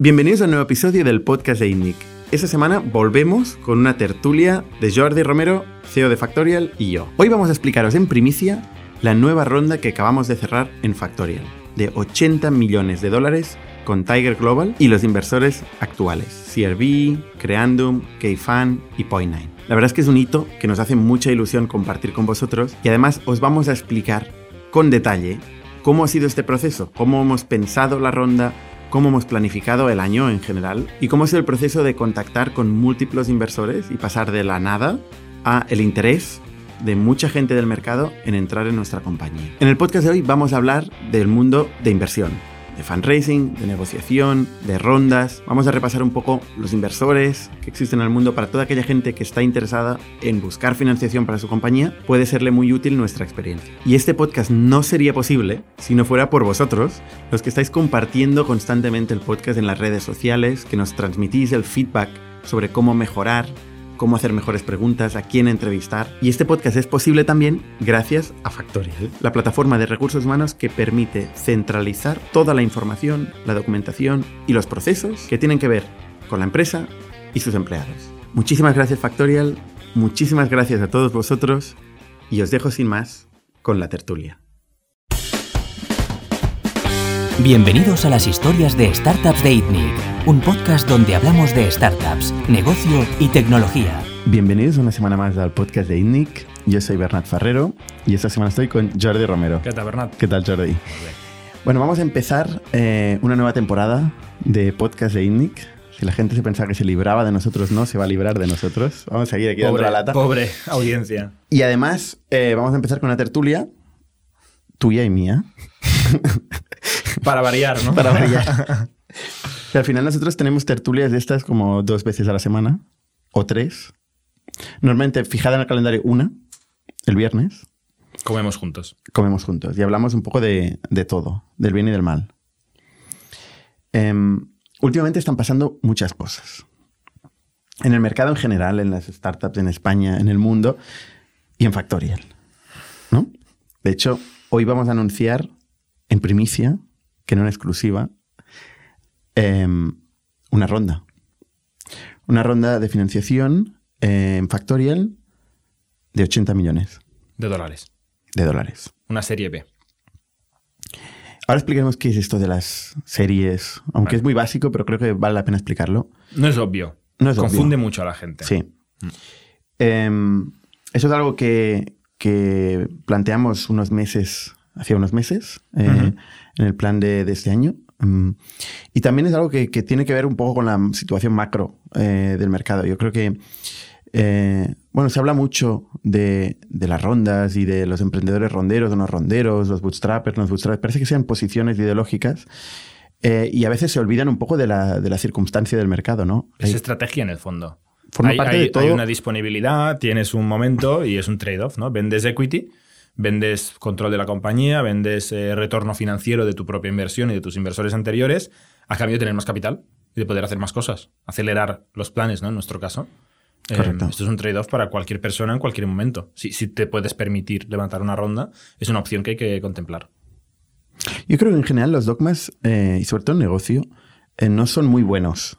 Bienvenidos a un nuevo episodio del podcast de INNIC. Esta semana volvemos con una tertulia de Jordi Romero, CEO de Factorial, y yo. Hoy vamos a explicaros en primicia la nueva ronda que acabamos de cerrar en Factorial, de 80 millones de dólares con Tiger Global y los inversores actuales, CRV, Creandum, Kfan y Point9. La verdad es que es un hito que nos hace mucha ilusión compartir con vosotros y además os vamos a explicar con detalle cómo ha sido este proceso, cómo hemos pensado la ronda, cómo hemos planificado el año en general y cómo es el proceso de contactar con múltiples inversores y pasar de la nada a el interés de mucha gente del mercado en entrar en nuestra compañía. En el podcast de hoy vamos a hablar del mundo de inversión, de fundraising, de negociación, de rondas. Vamos a repasar un poco los inversores que existen en el mundo para toda aquella gente que está interesada en buscar financiación para su compañía. Puede serle muy útil nuestra experiencia. Y este podcast no sería posible si no fuera por vosotros, los que estáis compartiendo constantemente el podcast en las redes sociales, que nos transmitís el feedback sobre cómo mejorar, cómo hacer mejores preguntas, a quién entrevistar. Y este podcast es posible también gracias a Factorial, la plataforma de recursos humanos que permite centralizar toda la información, la documentación y los procesos que tienen que ver con la empresa y sus empleados. Muchísimas gracias Factorial, muchísimas gracias a todos vosotros y os dejo sin más con la tertulia. Bienvenidos a las historias de Startups de ITNIC, un podcast donde hablamos de startups, negocio y tecnología. Bienvenidos una semana más al podcast de ITNIC. Yo soy Bernat Ferrero y esta semana estoy con Jordi Romero. ¿Qué tal, Bernat? ¿Qué tal, Jordi? Bueno, vamos a empezar eh, una nueva temporada de podcast de ITNIC. Si la gente se pensaba que se libraba de nosotros, no se va a librar de nosotros. Vamos a seguir aquí dando la lata. Pobre audiencia. Y además, eh, vamos a empezar con una tertulia tuya y mía. Para variar, ¿no? Para variar. al final nosotros tenemos tertulias de estas como dos veces a la semana o tres. Normalmente fijada en el calendario una, el viernes. Comemos juntos. Comemos juntos y hablamos un poco de, todo, del bien y del mal. Em, últimamente están pasando muchas cosas. En el mercado en general, en las startups en España, en el mundo y en Factorial. ¿no? De hecho, hoy vamos a anunciar en primicia que no en exclusiva, em, una ronda. Una ronda de financiación en Factorial de 80 millones. De dólares. De dólares. Una serie B. Ahora expliquemos qué es esto de las series, aunque es muy básico, pero creo que vale la pena explicarlo. No es obvio. No es Confunde mucho a la gente. Sí. Mm. Em, eso es algo que, planteamos unos meses, hacía unos meses, eh, en el plan de, este año. Mm. y también es algo que, tiene que ver un poco con la situación macro eh, del mercado. Yo creo que, eh, bueno, se habla mucho de, las rondas y de los emprendedores ronderos, de los ronderos, los bootstrappers, los bootstrappers. Parece que sean posiciones ideológicas. Eh, y a veces se olvidan un poco de la, de la circunstancia del mercado, ¿no? Es estrategia en el fondo. Forma parte de todo. hay una disponibilidad, tienes un momento y es un trade-off, ¿no? Vendes equity vendes control de la compañía, vendes eh, retorno financiero de tu propia inversión y de tus inversores anteriores, a cambio de tener más capital y de poder hacer más cosas, acelerar los planes, ¿no? En nuestro caso. Eh, Correcto. esto es un trade-off para cualquier persona en cualquier momento. Si, si te puedes permitir levantar una ronda, es una opción que hay que contemplar. Yo creo que en general los dogmas, eh, y sobre todo el negocio, no son muy buenos.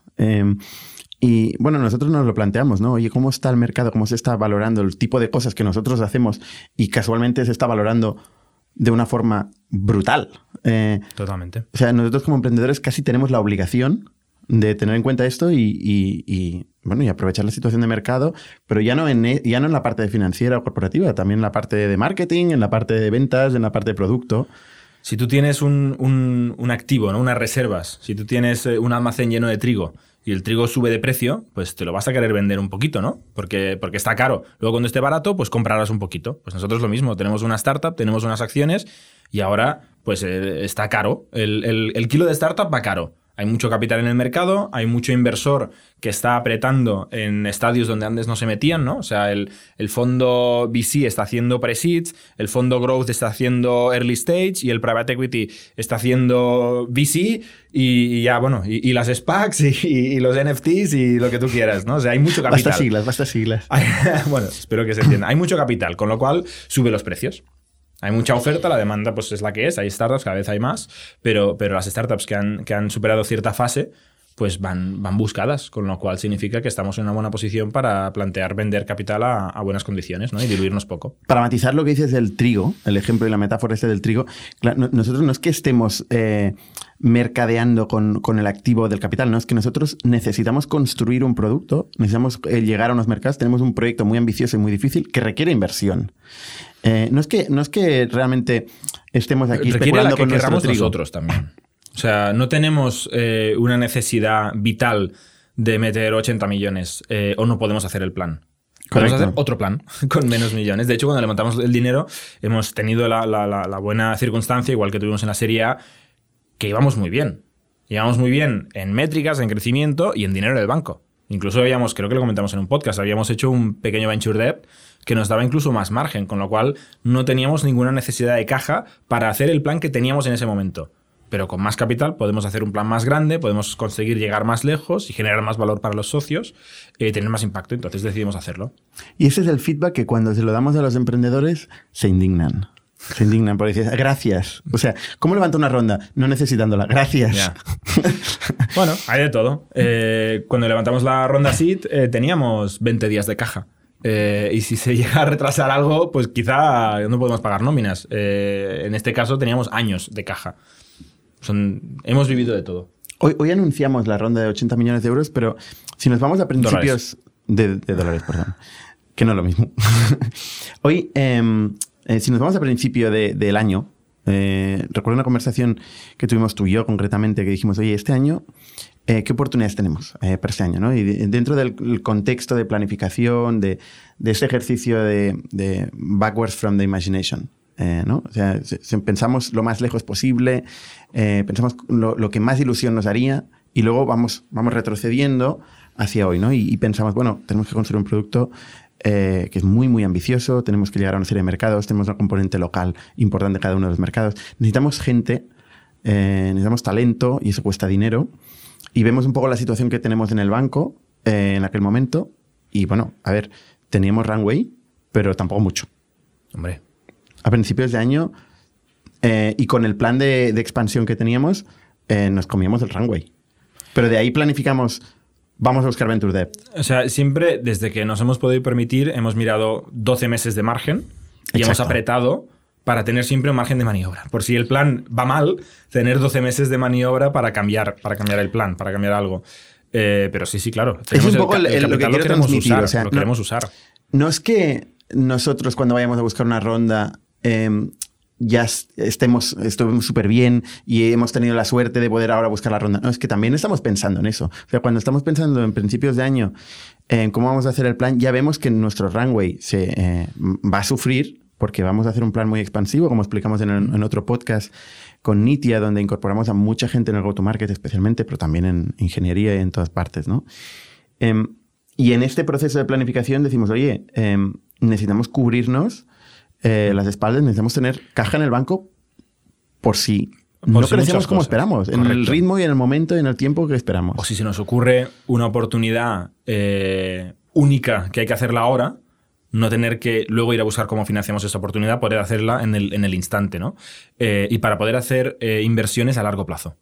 Y bueno, nosotros nos lo planteamos, ¿no? Oye, ¿cómo está el mercado? ¿Cómo se está valorando el tipo de cosas que nosotros hacemos? Y casualmente se está valorando de una forma brutal. Eh, Totalmente. O sea, nosotros como emprendedores casi tenemos la obligación de tener en cuenta esto y, bueno, y aprovechar la situación de mercado, pero ya no, en, e, ya no en la parte de financiera o corporativa, también en la parte de marketing, en la parte de ventas, en la parte de producto. Si tú tienes un, un, un activo, ¿no? unas reservas, si tú tienes eh, un almacén lleno de trigo y el trigo sube de precio, pues te lo vas a querer vender un poquito, ¿no? Porque, porque está caro. Luego cuando esté barato, pues comprarás un poquito. Pues nosotros lo mismo, tenemos una startup, tenemos unas acciones y ahora pues eh, está caro. El, el kilo de startup va caro. Hay mucho capital en el mercado, hay mucho inversor que está apretando en estadios donde antes no se metían, ¿no? O sea, el, fondo VC está haciendo pre-seeds, el fondo Growth está haciendo early stage y el Private Equity está haciendo VC y, ya, bueno, y, las SPACs y, los NFTs y lo que tú quieras, ¿no? O sea, hay mucho capital. Basta siglas, basta siglas. bueno, espero que se entienda. Hay mucho capital, con lo cual sube los precios. Hay mucha oferta, la demanda pues es la que es, hay startups, cada vez hay más, pero, pero las startups que han, que han superado cierta fase, pues van, van buscadas, con lo cual significa que estamos en una buena posición para plantear vender capital a, buenas condiciones ¿no? y diluirnos poco. Para matizar lo que dices del trigo, el ejemplo y la metáfora este del trigo, nosotros no es que estemos eh, mercadeando con, con, el activo del capital, no es que nosotros necesitamos construir un producto, necesitamos eh, llegar a unos mercados, tenemos un proyecto muy ambicioso y muy difícil que requiere inversión. Eh, no, es que, no es que realmente estemos aquí especulando con nuestro trigo. nosotros también. O sea, no tenemos eh, una necesidad vital de meter 80 millones eh, o no podemos hacer el plan. Podemos hacer otro plan con menos millones. De hecho, cuando levantamos el dinero, hemos tenido la, buena circunstancia, igual que tuvimos en la Serie A, que íbamos muy bien. Íbamos muy bien en métricas, en crecimiento y en dinero del banco. Incluso habíamos, creo que lo comentamos en un podcast, habíamos hecho un pequeño venture debt que nos daba incluso más margen, con lo cual no teníamos ninguna necesidad de caja para hacer el plan que teníamos en ese momento pero con más capital podemos hacer un plan más grande, podemos conseguir llegar más lejos y generar más valor para los socios y eh, tener más impacto. Entonces decidimos hacerlo. Y ese es el feedback que cuando se lo damos a los emprendedores se indignan. Se indignan porque dicen, gracias. O sea, ¿cómo levanto una ronda? No necesitándola. Gracias. bueno, hay de todo. Eh, cuando levantamos la ronda SIT eh, teníamos 20 días de caja. Y si se llega a retrasar algo, pues quizá no podemos pagar nóminas. en este caso teníamos años de caja. Son, hemos vivido de todo. Hoy, hoy anunciamos la ronda de 80 millones de euros, pero si nos vamos a principios De, dólares, perdón, que no es lo mismo. hoy, em, eh, si nos vamos a principio del año, eh, recuerdo una conversación que tuvimos tú y yo concretamente, que dijimos, oye, este año, eh, ¿qué oportunidades tenemos para este año? ¿no? Y dentro del contexto de planificación, de, de ese ejercicio de, de, backwards from the imagination, eh, ¿no? O sea, pensamos lo más lejos posible, eh, pensamos lo, que más ilusión nos haría y luego vamos, vamos retrocediendo hacia hoy, ¿no? Y, pensamos, bueno, tenemos que construir un producto eh, que es muy, muy ambicioso, tenemos que llegar a una serie de mercados, tenemos una componente local importante en cada uno de los mercados. Necesitamos gente, necesitamos talento y eso cuesta dinero. Y vemos un poco la situación que tenemos en el banco en aquel momento. Y bueno, a ver, teníamos runway, pero tampoco mucho. Hombre, a principios de año eh, y con el plan de, expansión que teníamos, eh, nos comíamos el runway. Pero de ahí planificamos, vamos a buscar Venture Debt. O sea, siempre desde que nos hemos podido permitir, hemos mirado 12 meses de margen y hemos apretado para tener siempre un margen de maniobra. Por si el plan va mal, tener 12 meses de maniobra para cambiar, para cambiar el plan, para cambiar algo. Eh, pero sí, sí, claro. Es un poco el, lo que queremos usar. O sea, lo queremos usar. No es que nosotros cuando vayamos a buscar una ronda Em, ya estemos, estuvimos súper bien y hemos tenido la suerte de poder ahora buscar la ronda. No, es que también estamos pensando en eso. O sea, cuando estamos pensando en principios de año en cómo vamos a hacer el plan, ya vemos que nuestro runway se eh, va a sufrir porque vamos a hacer un plan muy expansivo, como explicamos en, otro podcast con Nitia, donde incorporamos a mucha gente en el go-to-market especialmente, pero también en ingeniería y en todas partes, ¿no? Em, y en este proceso de planificación decimos, oye, em, necesitamos cubrirnos eh, las espaldas, necesitamos tener caja en el banco por si no crecemos como esperamos, en el ritmo y en el momento y en el tiempo que esperamos. O si se nos ocurre una oportunidad eh, única que hay que hacerla ahora, no tener que luego ir a buscar cómo financiamos esa oportunidad, poder hacerla en el, en el instante, ¿no? Eh, y para poder hacer inversiones a largo plazo.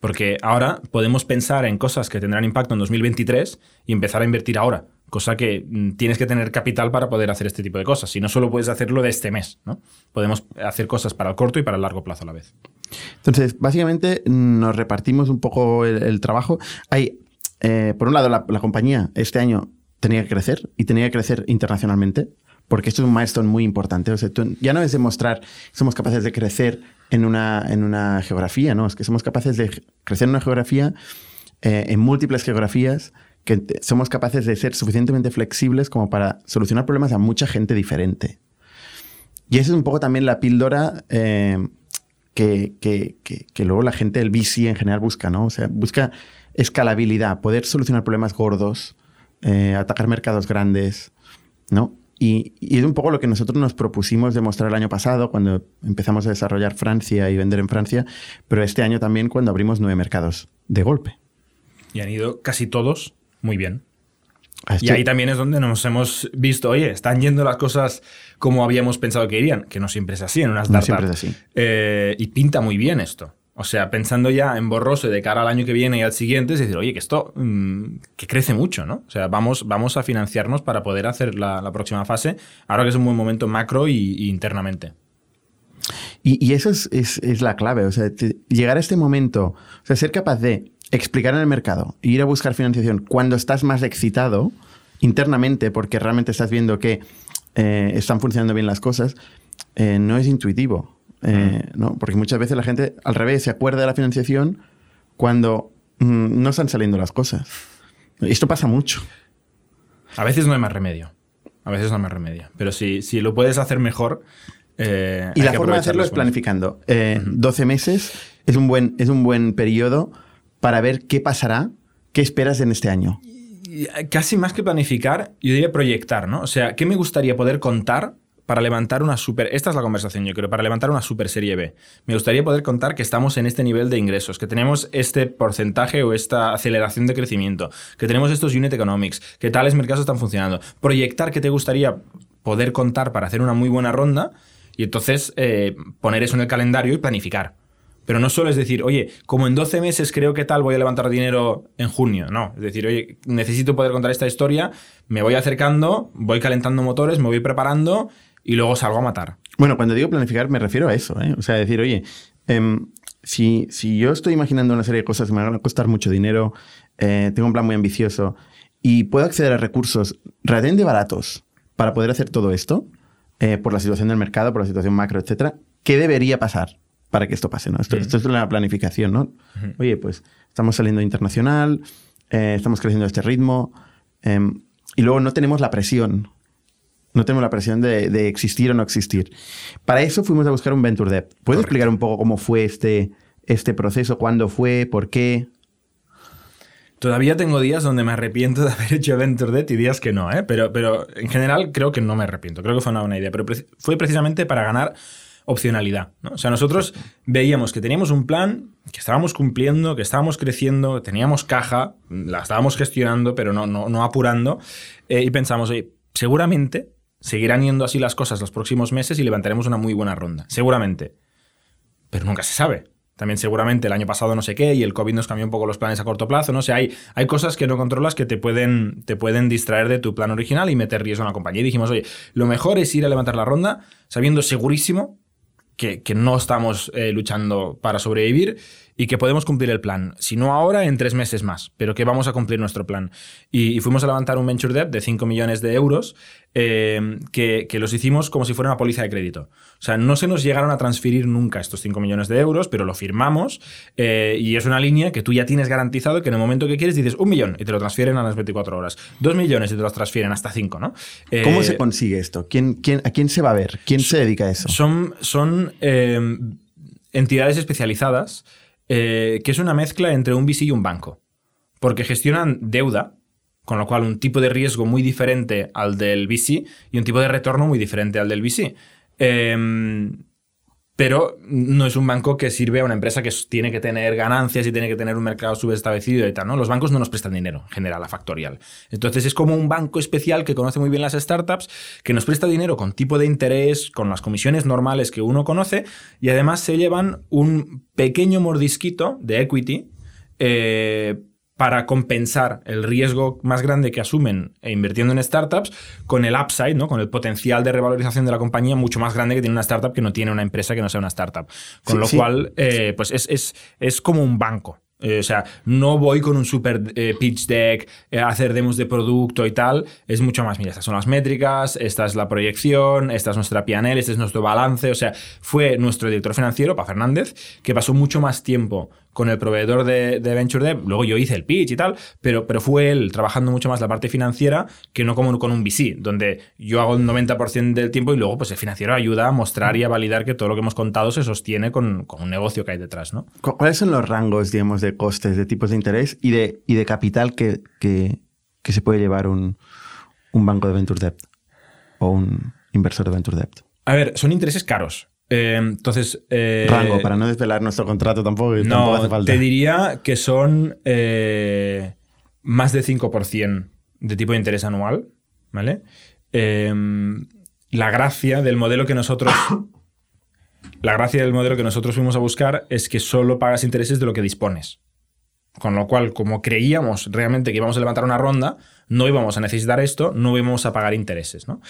Porque ahora podemos pensar en cosas que tendrán impacto en 2023 y empezar a invertir ahora cosa que mm, tienes que tener capital para poder hacer este tipo de cosas. Si no, solo puedes hacerlo de este mes. ¿no? Podemos hacer cosas para el corto y para el largo plazo a la vez. Entonces, básicamente nos repartimos un poco el, trabajo. Hay, eh, por un lado, la, compañía este año tenía que crecer y tenía que crecer internacionalmente, porque esto es un milestone muy importante. O sea, ya no es demostrar que somos capaces de crecer en una, en una geografía, ¿no? Es que somos capaces de crecer en una geografía, eh, en múltiples geografías, que somos capaces de ser suficientemente flexibles como para solucionar problemas a mucha gente diferente. Y esa es un poco también la píldora eh, que, que, luego la gente del VC en general busca, ¿no? O sea, busca escalabilidad, poder solucionar problemas gordos, eh, atacar mercados grandes, ¿no? Y, y, es un poco lo que nosotros nos propusimos demostrar el año pasado cuando empezamos a desarrollar Francia y vender en Francia, pero este año también cuando abrimos nueve mercados de golpe. Y han ido casi todos muy bien. Y ahí también es donde nos hemos visto, oye, están yendo las cosas como habíamos pensado que irían, que no siempre es así en unas startups. No siempre es así. Eh, y pinta muy bien esto. O sea, pensando ya en borroso de cara al año que viene y al siguiente, es decir, oye, que esto mm, que crece mucho, ¿no? O sea, vamos, vamos a financiarnos para poder hacer la, próxima fase, ahora que es un buen momento macro y, internamente. Y, eso es, es, la clave, o sea, llegar a este momento, o sea, ser capaz de explicar en el mercado, ir a buscar financiación cuando estás más excitado internamente, porque realmente estás viendo que eh, están funcionando bien las cosas, eh, no es intuitivo. Eh, ¿no? Porque muchas veces la gente, al revés, se acuerda de la financiación cuando mm, no están saliendo las cosas. Esto pasa mucho. A veces no hay más remedio. A veces no hay más remedio. Pero si, si lo puedes hacer mejor. Eh, y la forma de hacerlo es planificando. 12 eh, meses es un, buen, es un buen periodo para ver qué pasará, qué esperas en este año. Casi más que planificar, yo diría proyectar, ¿no? O sea, ¿qué me gustaría poder contar para levantar una super. Esta es la conversación, yo creo, para levantar una super serie B. Me gustaría poder contar que estamos en este nivel de ingresos, que tenemos este porcentaje o esta aceleración de crecimiento, que tenemos estos unit economics, que tales mercados están funcionando. Proyectar que te gustaría poder contar para hacer una muy buena ronda y entonces eh, poner eso en el calendario y planificar. Pero no solo es decir, oye, como en 12 meses creo que tal voy a levantar dinero en junio. No, es decir, oye, necesito poder contar esta historia, me voy acercando, voy calentando motores, me voy preparando y luego salgo a matar. Bueno, cuando digo planificar me refiero a eso, ¿eh? O sea, decir, oye, em, si, si, yo estoy imaginando una serie de cosas que me van a costar mucho dinero, eh, tengo un plan muy ambicioso y puedo acceder a recursos relativamente baratos para poder hacer todo esto, eh, por la situación del mercado, por la situación macro, etcétera, ¿qué debería pasar para que esto pase? ¿no? Esto, esto es una planificación, ¿no? Oye, pues estamos saliendo internacional, eh, estamos creciendo a este ritmo em, y luego no tenemos la presión no tenemos la presión de, existir o no existir. Para eso fuimos a buscar un Venture Debt. ¿Puedes explicar un poco cómo fue este, este proceso? ¿Cuándo fue? ¿Por qué? Todavía tengo días donde me arrepiento de haber hecho Venture Debt y días que no, ¿eh? pero, pero en general creo que no me arrepiento. Creo que fue una buena idea. Pero fue precisamente para ganar opcionalidad. O sea, nosotros veíamos que teníamos un plan, que estábamos cumpliendo, que estábamos creciendo, teníamos caja, la estábamos gestionando, pero no, no, apurando, eh, y pensamos, oye, seguramente seguirán yendo así las cosas los próximos meses y levantaremos una muy buena ronda. Seguramente. Pero nunca se sabe. También seguramente el año pasado no sé qué y el COVID nos cambió un poco los planes a corto plazo. No sé, hay, hay cosas que no controlas que te pueden, te pueden distraer de tu plan original y meter riesgo en la compañía. Y dijimos, oye, lo mejor es ir a levantar la ronda sabiendo segurísimo que, no estamos eh, luchando para sobrevivir y que podemos cumplir el plan. Si no ahora, en tres meses más, pero que vamos a cumplir nuestro plan. Y, fuimos a levantar un venture debt de 5 millones de euros eh, que, los hicimos como si fuera una póliza de crédito. O sea, no se nos llegaron a transferir nunca estos 5 millones de euros, pero lo firmamos eh, y es una línea que tú ya tienes garantizado que en el momento que quieres dices un millón y te lo transfieren a las 24 horas. Dos millones y te los transfieren hasta cinco, ¿no? ¿Cómo se consigue esto? ¿Quién, quién, ¿A quién se va a ver? ¿Quién se dedica a eso? Son, son entidades especializadas eh, que es una mezcla entre un VC y un banco. Porque gestionan deuda, con lo cual un tipo de riesgo muy diferente al del VC y un tipo de retorno muy diferente al del VC. Em, pero no es un banco que sirve a una empresa que tiene que tener ganancias y tiene que tener un mercado subestablecido y tal, ¿no? Los bancos no nos prestan dinero, en general, a Factorial. Entonces es como un banco especial que conoce muy bien las startups, que nos presta dinero con tipo de interés, con las comisiones normales que uno conoce, y además se llevan un pequeño mordisquito de equity eh, para compensar el riesgo más grande que asumen e invirtiendo en startups con el upside, ¿no? con el potencial de revalorización de la compañía mucho más grande que tiene una startup que no tiene una empresa que no sea una startup. Con lo cual, eh, pues es, es, es como un banco. Eh, o sea, no voy con un super eh, pitch deck a hacer demos de producto y tal. Es mucho más, mira, estas son las métricas, esta es la proyección, esta es nuestra PNL, este es nuestro balance. O sea, fue nuestro director financiero, Pa Fernández, que pasó mucho más tiempo con el proveedor de, Venture Dev. Luego yo hice el pitch y tal, pero, pero fue él trabajando mucho más la parte financiera que no como con un VC, donde yo hago el 90% del tiempo y luego pues el financiero ayuda a mostrar y a validar que todo lo que hemos contado se sostiene con, un negocio que hay detrás. ¿no? ¿Cuáles son los rangos, digamos, de costes, de tipos de interés y de, y de capital que, que, se puede llevar un, un banco de Venture Debt o un inversor de Venture Debt? A ver, son intereses caros. Eh, entonces. Eh, Rango, para no desvelar nuestro contrato tampoco. No, hace falta. te diría que son eh, más de 5% de tipo de interés anual. ¿Vale? la gracia del modelo que nosotros. la gracia del modelo que nosotros fuimos a buscar es que solo pagas intereses de lo que dispones. Con lo cual, como creíamos realmente que íbamos a levantar una ronda, no íbamos a necesitar esto, no íbamos a pagar intereses. ¿no?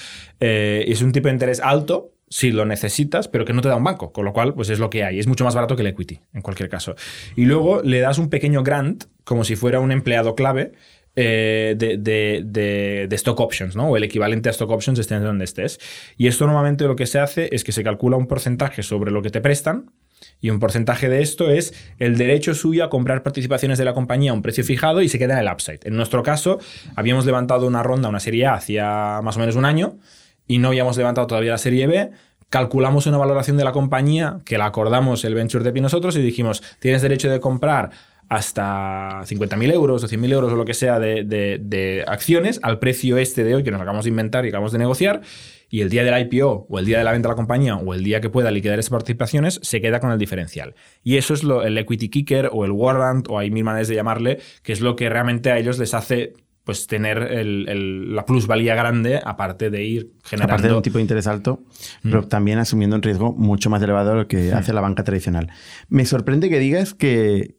Es un tipo de interés alto si lo necesitas, pero que no te da un banco, con lo cual pues es lo que hay. Es mucho más barato que el equity, en cualquier caso. Y luego le das un pequeño grant, como si fuera un empleado clave, eh, de, stock options, ¿no? O el equivalente a stock options estés donde estés. Y esto normalmente lo que se hace es que se calcula un porcentaje sobre lo que te prestan y un porcentaje de esto es el derecho suyo a comprar participaciones de la compañía a un precio fijado y se queda en el upside. En nuestro caso, habíamos levantado una ronda, una serie A, hacía más o menos un año y no habíamos levantado todavía la serie B. Calculamos una valoración de la compañía que la acordamos el venture de y nosotros y dijimos, tienes derecho de comprar hasta 50.000 euros o 100.000 euros o lo que sea de, de, acciones al precio este de hoy que nos acabamos de inventar y acabamos de negociar y el día del IPO o el día de la venta de la compañía o el día que pueda liquidar esas participaciones se queda con el diferencial. Y eso es lo, el equity kicker o el warrant o hay mil maneras de llamarle, que es lo que realmente a ellos les hace pues tener la plusvalía grande aparte de ir generando... Aparte de un tipo de interés alto, mm. pero también asumiendo un riesgo mucho más elevado de lo que mm. hace la banca tradicional. Me sorprende que digas que,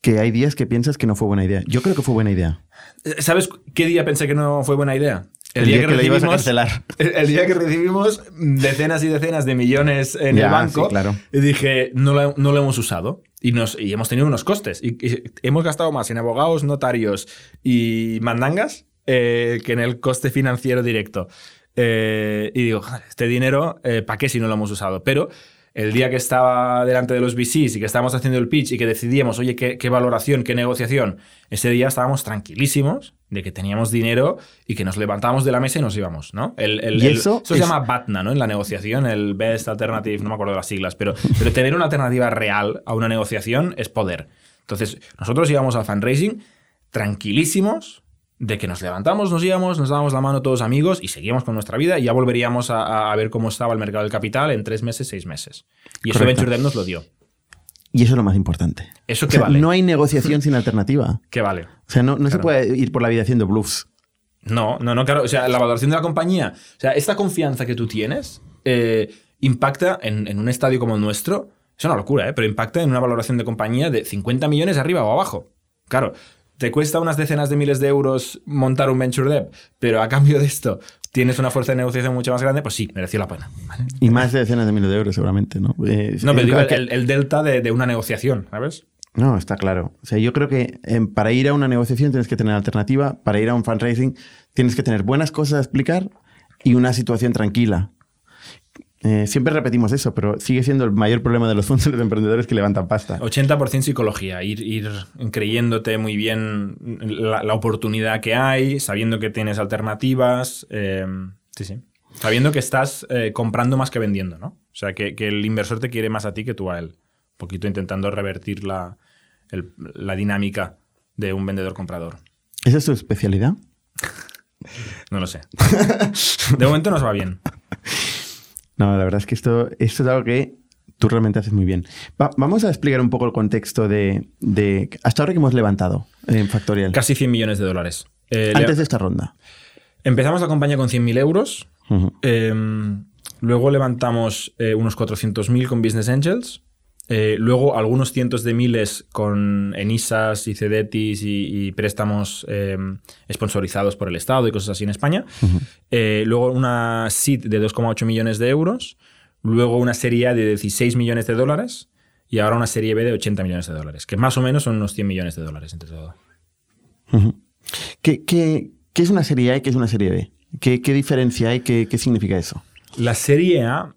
que hay días que piensas que no fue buena idea. Yo creo que fue buena idea. ¿Sabes qué día pensé que no fue buena idea? El, día, que, recibimos, a cancelar. El, día que recibimos decenas y decenas de millones en el banco, claro. y dije, no lo, no lo, hemos usado. Y, hemos tenido unos costes. Y, hemos gastado más en abogados, notarios y mandangas eh, que en el coste financiero directo. Eh, y digo, este dinero, eh, ¿para qué si no lo hemos usado? Pero el día que estaba delante de los VCs y que estábamos haciendo el pitch y que decidíamos, oye, qué, valoración, qué negociación, ese día estábamos tranquilísimos de que teníamos dinero y que nos levantábamos de la mesa y nos íbamos, ¿no? El, ¿Y eso, se llama BATNA, ¿no? En la negociación, el Best Alternative, no me acuerdo de las siglas, pero, pero tener una alternativa real a una negociación es poder. Entonces, nosotros íbamos al fundraising tranquilísimos, de que nos levantamos, nos íbamos, nos dábamos la mano todos amigos y seguíamos con nuestra vida y ya volveríamos a, ver cómo estaba el mercado del capital en tres meses, seis meses. Y eso Venture Debt nos lo dio. Y eso es lo más importante. ¿Eso qué vale? No hay negociación sin alternativa. ¿Qué vale? O sea, no, no se puede ir por la vida haciendo bluffs. No, no, no, claro. O sea, la valoración de la compañía, o sea, esta confianza que tú tienes eh, impacta en, en, un estadio como el nuestro. Es una locura, ¿eh? Pero impacta en una valoración de compañía de 50 millones arriba o abajo. Claro, te cuesta unas decenas de miles de euros montar un venture debt, pero a cambio de esto tienes una fuerza de negociación mucho más grande, pues sí, mereció la pena. Y más de decenas de miles de euros seguramente, ¿no? Eh, no, pero digo el, delta de, una negociación, ¿sabes? No, está claro. O sea, yo creo que em, para ir a una negociación tienes que tener alternativa, para ir a un fundraising tienes que tener buenas cosas a explicar y una situación tranquila. Eh, siempre repetimos eso, pero sigue siendo el mayor problema de los fondos de emprendedores que levantan pasta. 80% psicología, ir, ir creyéndote muy bien la, oportunidad que hay, sabiendo que tienes alternativas. Eh, sí, sí. Sabiendo que estás eh, comprando más que vendiendo, ¿no? O sea, que, el inversor te quiere más a ti que tú a él. Un poquito intentando revertir la, la dinámica de un vendedor-comprador. ¿Esa es tu especialidad? no lo sé. De momento nos va bien. No, la verdad es que esto, esto es algo que tú realmente haces muy bien. vamos a explicar un poco el contexto de, hasta ahora que hemos levantado en Factorial. Casi 100 millones de dólares. Eh, Antes de esta ronda. Empezamos la compañía con 100.000 euros. Em, luego levantamos eh, unos 400.000 con Business Angels. Eh, luego algunos cientos de miles con ENISAS y CEDETIS y, préstamos eh, sponsorizados por el Estado y cosas así en España. Eh, luego una SID de 2,8 millones de euros. Luego una serie A de 16 millones de dólares. Y ahora una serie B de 80 millones de dólares, que más o menos son unos 100 millones de dólares entre todo. ¿Qué, es una serie A y qué es una serie B? ¿Qué, diferencia hay? ¿Qué, ¿Qué significa eso? La serie A,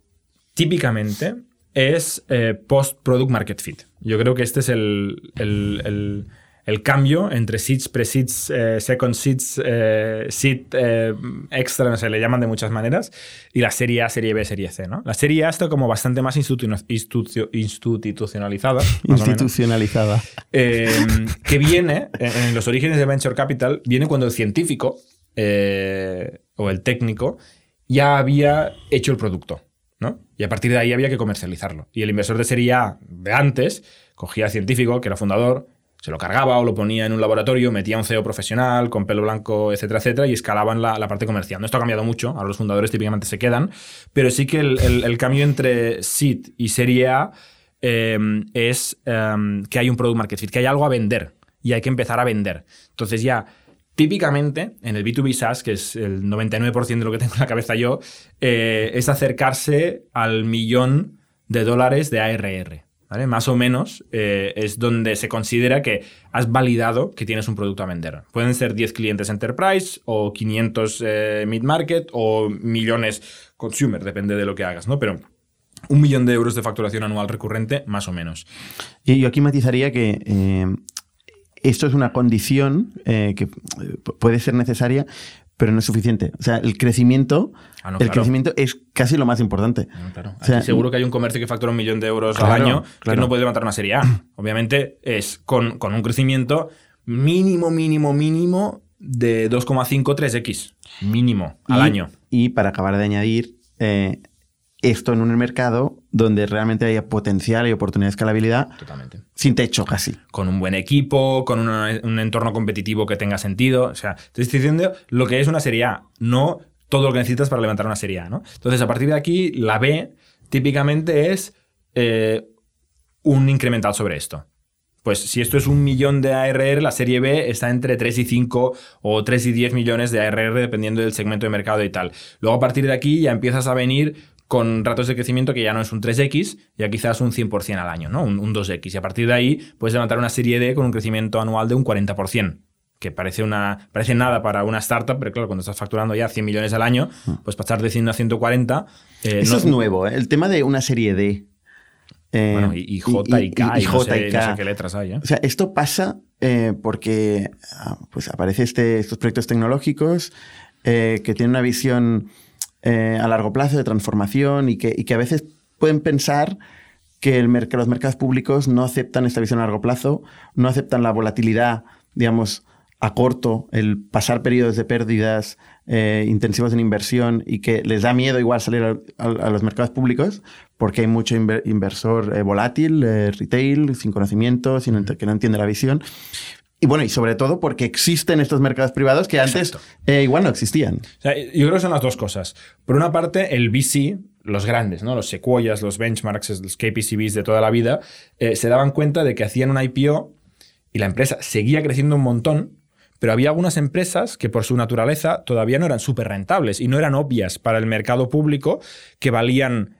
típicamente, es eh, post-product market fit. Yo creo que este es el, cambio entre seeds, pre-seeds, eh, second seeds, eh, seed extra, no sé, le llaman de muchas maneras, y la serie A, serie B, serie C. ¿no? La serie A está como bastante más institucionalizada. institucionalizada. que viene, en, los orígenes de Venture Capital, viene cuando el científico o el técnico ya había hecho el producto. Y a partir de ahí había que comercializarlo. Y el inversor de serie A de antes cogía al científico, que era fundador, se lo cargaba o lo ponía en un laboratorio, metía un CEO profesional con pelo blanco, etcétera, etcétera, y escalaban la, la parte comercial. Esto ha cambiado mucho, ahora los fundadores típicamente se quedan, pero sí que el, el- cambio entre seed y serie A eh, es eh, que hay un product market fit, que hay algo a vender y hay que empezar a vender. Entonces ya, típicamente, en el B2B SaaS, que es el 99% de lo que tengo en la cabeza yo, eh, es acercarse al millón de dólares de ARR. ¿vale? Más o menos eh, es donde se considera que has validado que tienes un producto a vender. Pueden ser 10 clientes enterprise o 500 eh, mid-market o millones consumer, depende de lo que hagas, ¿no? Pero un millón de euros de facturación anual recurrente, más o menos. Y yo aquí matizaría que esto es una condición eh, que eh, puede ser necesaria, pero no es suficiente. O sea, el crecimiento, Ah, no, el claro. crecimiento es casi lo más importante. No, claro. O sea, Aquí seguro que hay un comercio que factura un millón de euros Claro, al año que no puede levantar una serie A. Obviamente es con, con un crecimiento mínimo, mínimo, mínimo de 2,5, 3x. Mínimo al Y- año. Y para acabar de añadir, eh, esto en un mercado donde realmente haya potencial y oportunidad de escalabilidad Totalmente. Sin techo casi. Con un buen equipo, con un entorno competitivo que tenga sentido. O sea, te estoy diciendo lo que es una serie A, no todo lo que necesitas para levantar una serie A, ¿no? Entonces, a partir de aquí, la B típicamente es eh, un incremental sobre esto. Pues si esto es un millón de ARR, la serie B está entre 3 y 5 o 3 y 10 millones de ARR dependiendo del segmento de mercado y tal. Luego a partir de aquí ya empiezas a venir con ratos de crecimiento que ya no es un 3X, ya quizás un 100% al año, ¿no? Un, un 2X. Y a partir de ahí puedes levantar una serie D con un crecimiento anual de un 40%, que parece, una, parece nada para una startup, pero claro, cuando estás facturando ya 100 millones al año, pues pasar de 100 a 140... eh, Eso no- es nuevo, ¿eh? el tema de una serie D. eh, Bueno, y, y J y, K, y, no, J sé, y no K. sé qué letras hay, ¿eh? O sea, esto pasa porque ah, pues aparece este, estos proyectos tecnológicos que tienen una visión eh, a largo plazo de transformación y que, y que a veces pueden pensar que el merc- los mercados públicos no aceptan esta visión a largo plazo, no aceptan la volatilidad, digamos, a corto, el pasar periodos de pérdidas eh, intensivos en inversión y que les da miedo igual salir a, a- a los mercados públicos porque hay mucho inver- inversor eh, volátil, eh, retail, sin conocimiento, sin que no entiende la visión. Y bueno, y sobre todo porque existen estos mercados privados que antes eh, igual no existían. O sea, yo creo que son las dos cosas. Por una parte, el VC, los grandes, ¿no? los Sequoias, los benchmarks, los KPCBs de toda la vida, eh, se daban cuenta de que hacían una IPO y la empresa seguía creciendo un montón, pero había algunas empresas que por su naturaleza todavía no eran súper rentables y no eran obvias para el mercado público que valían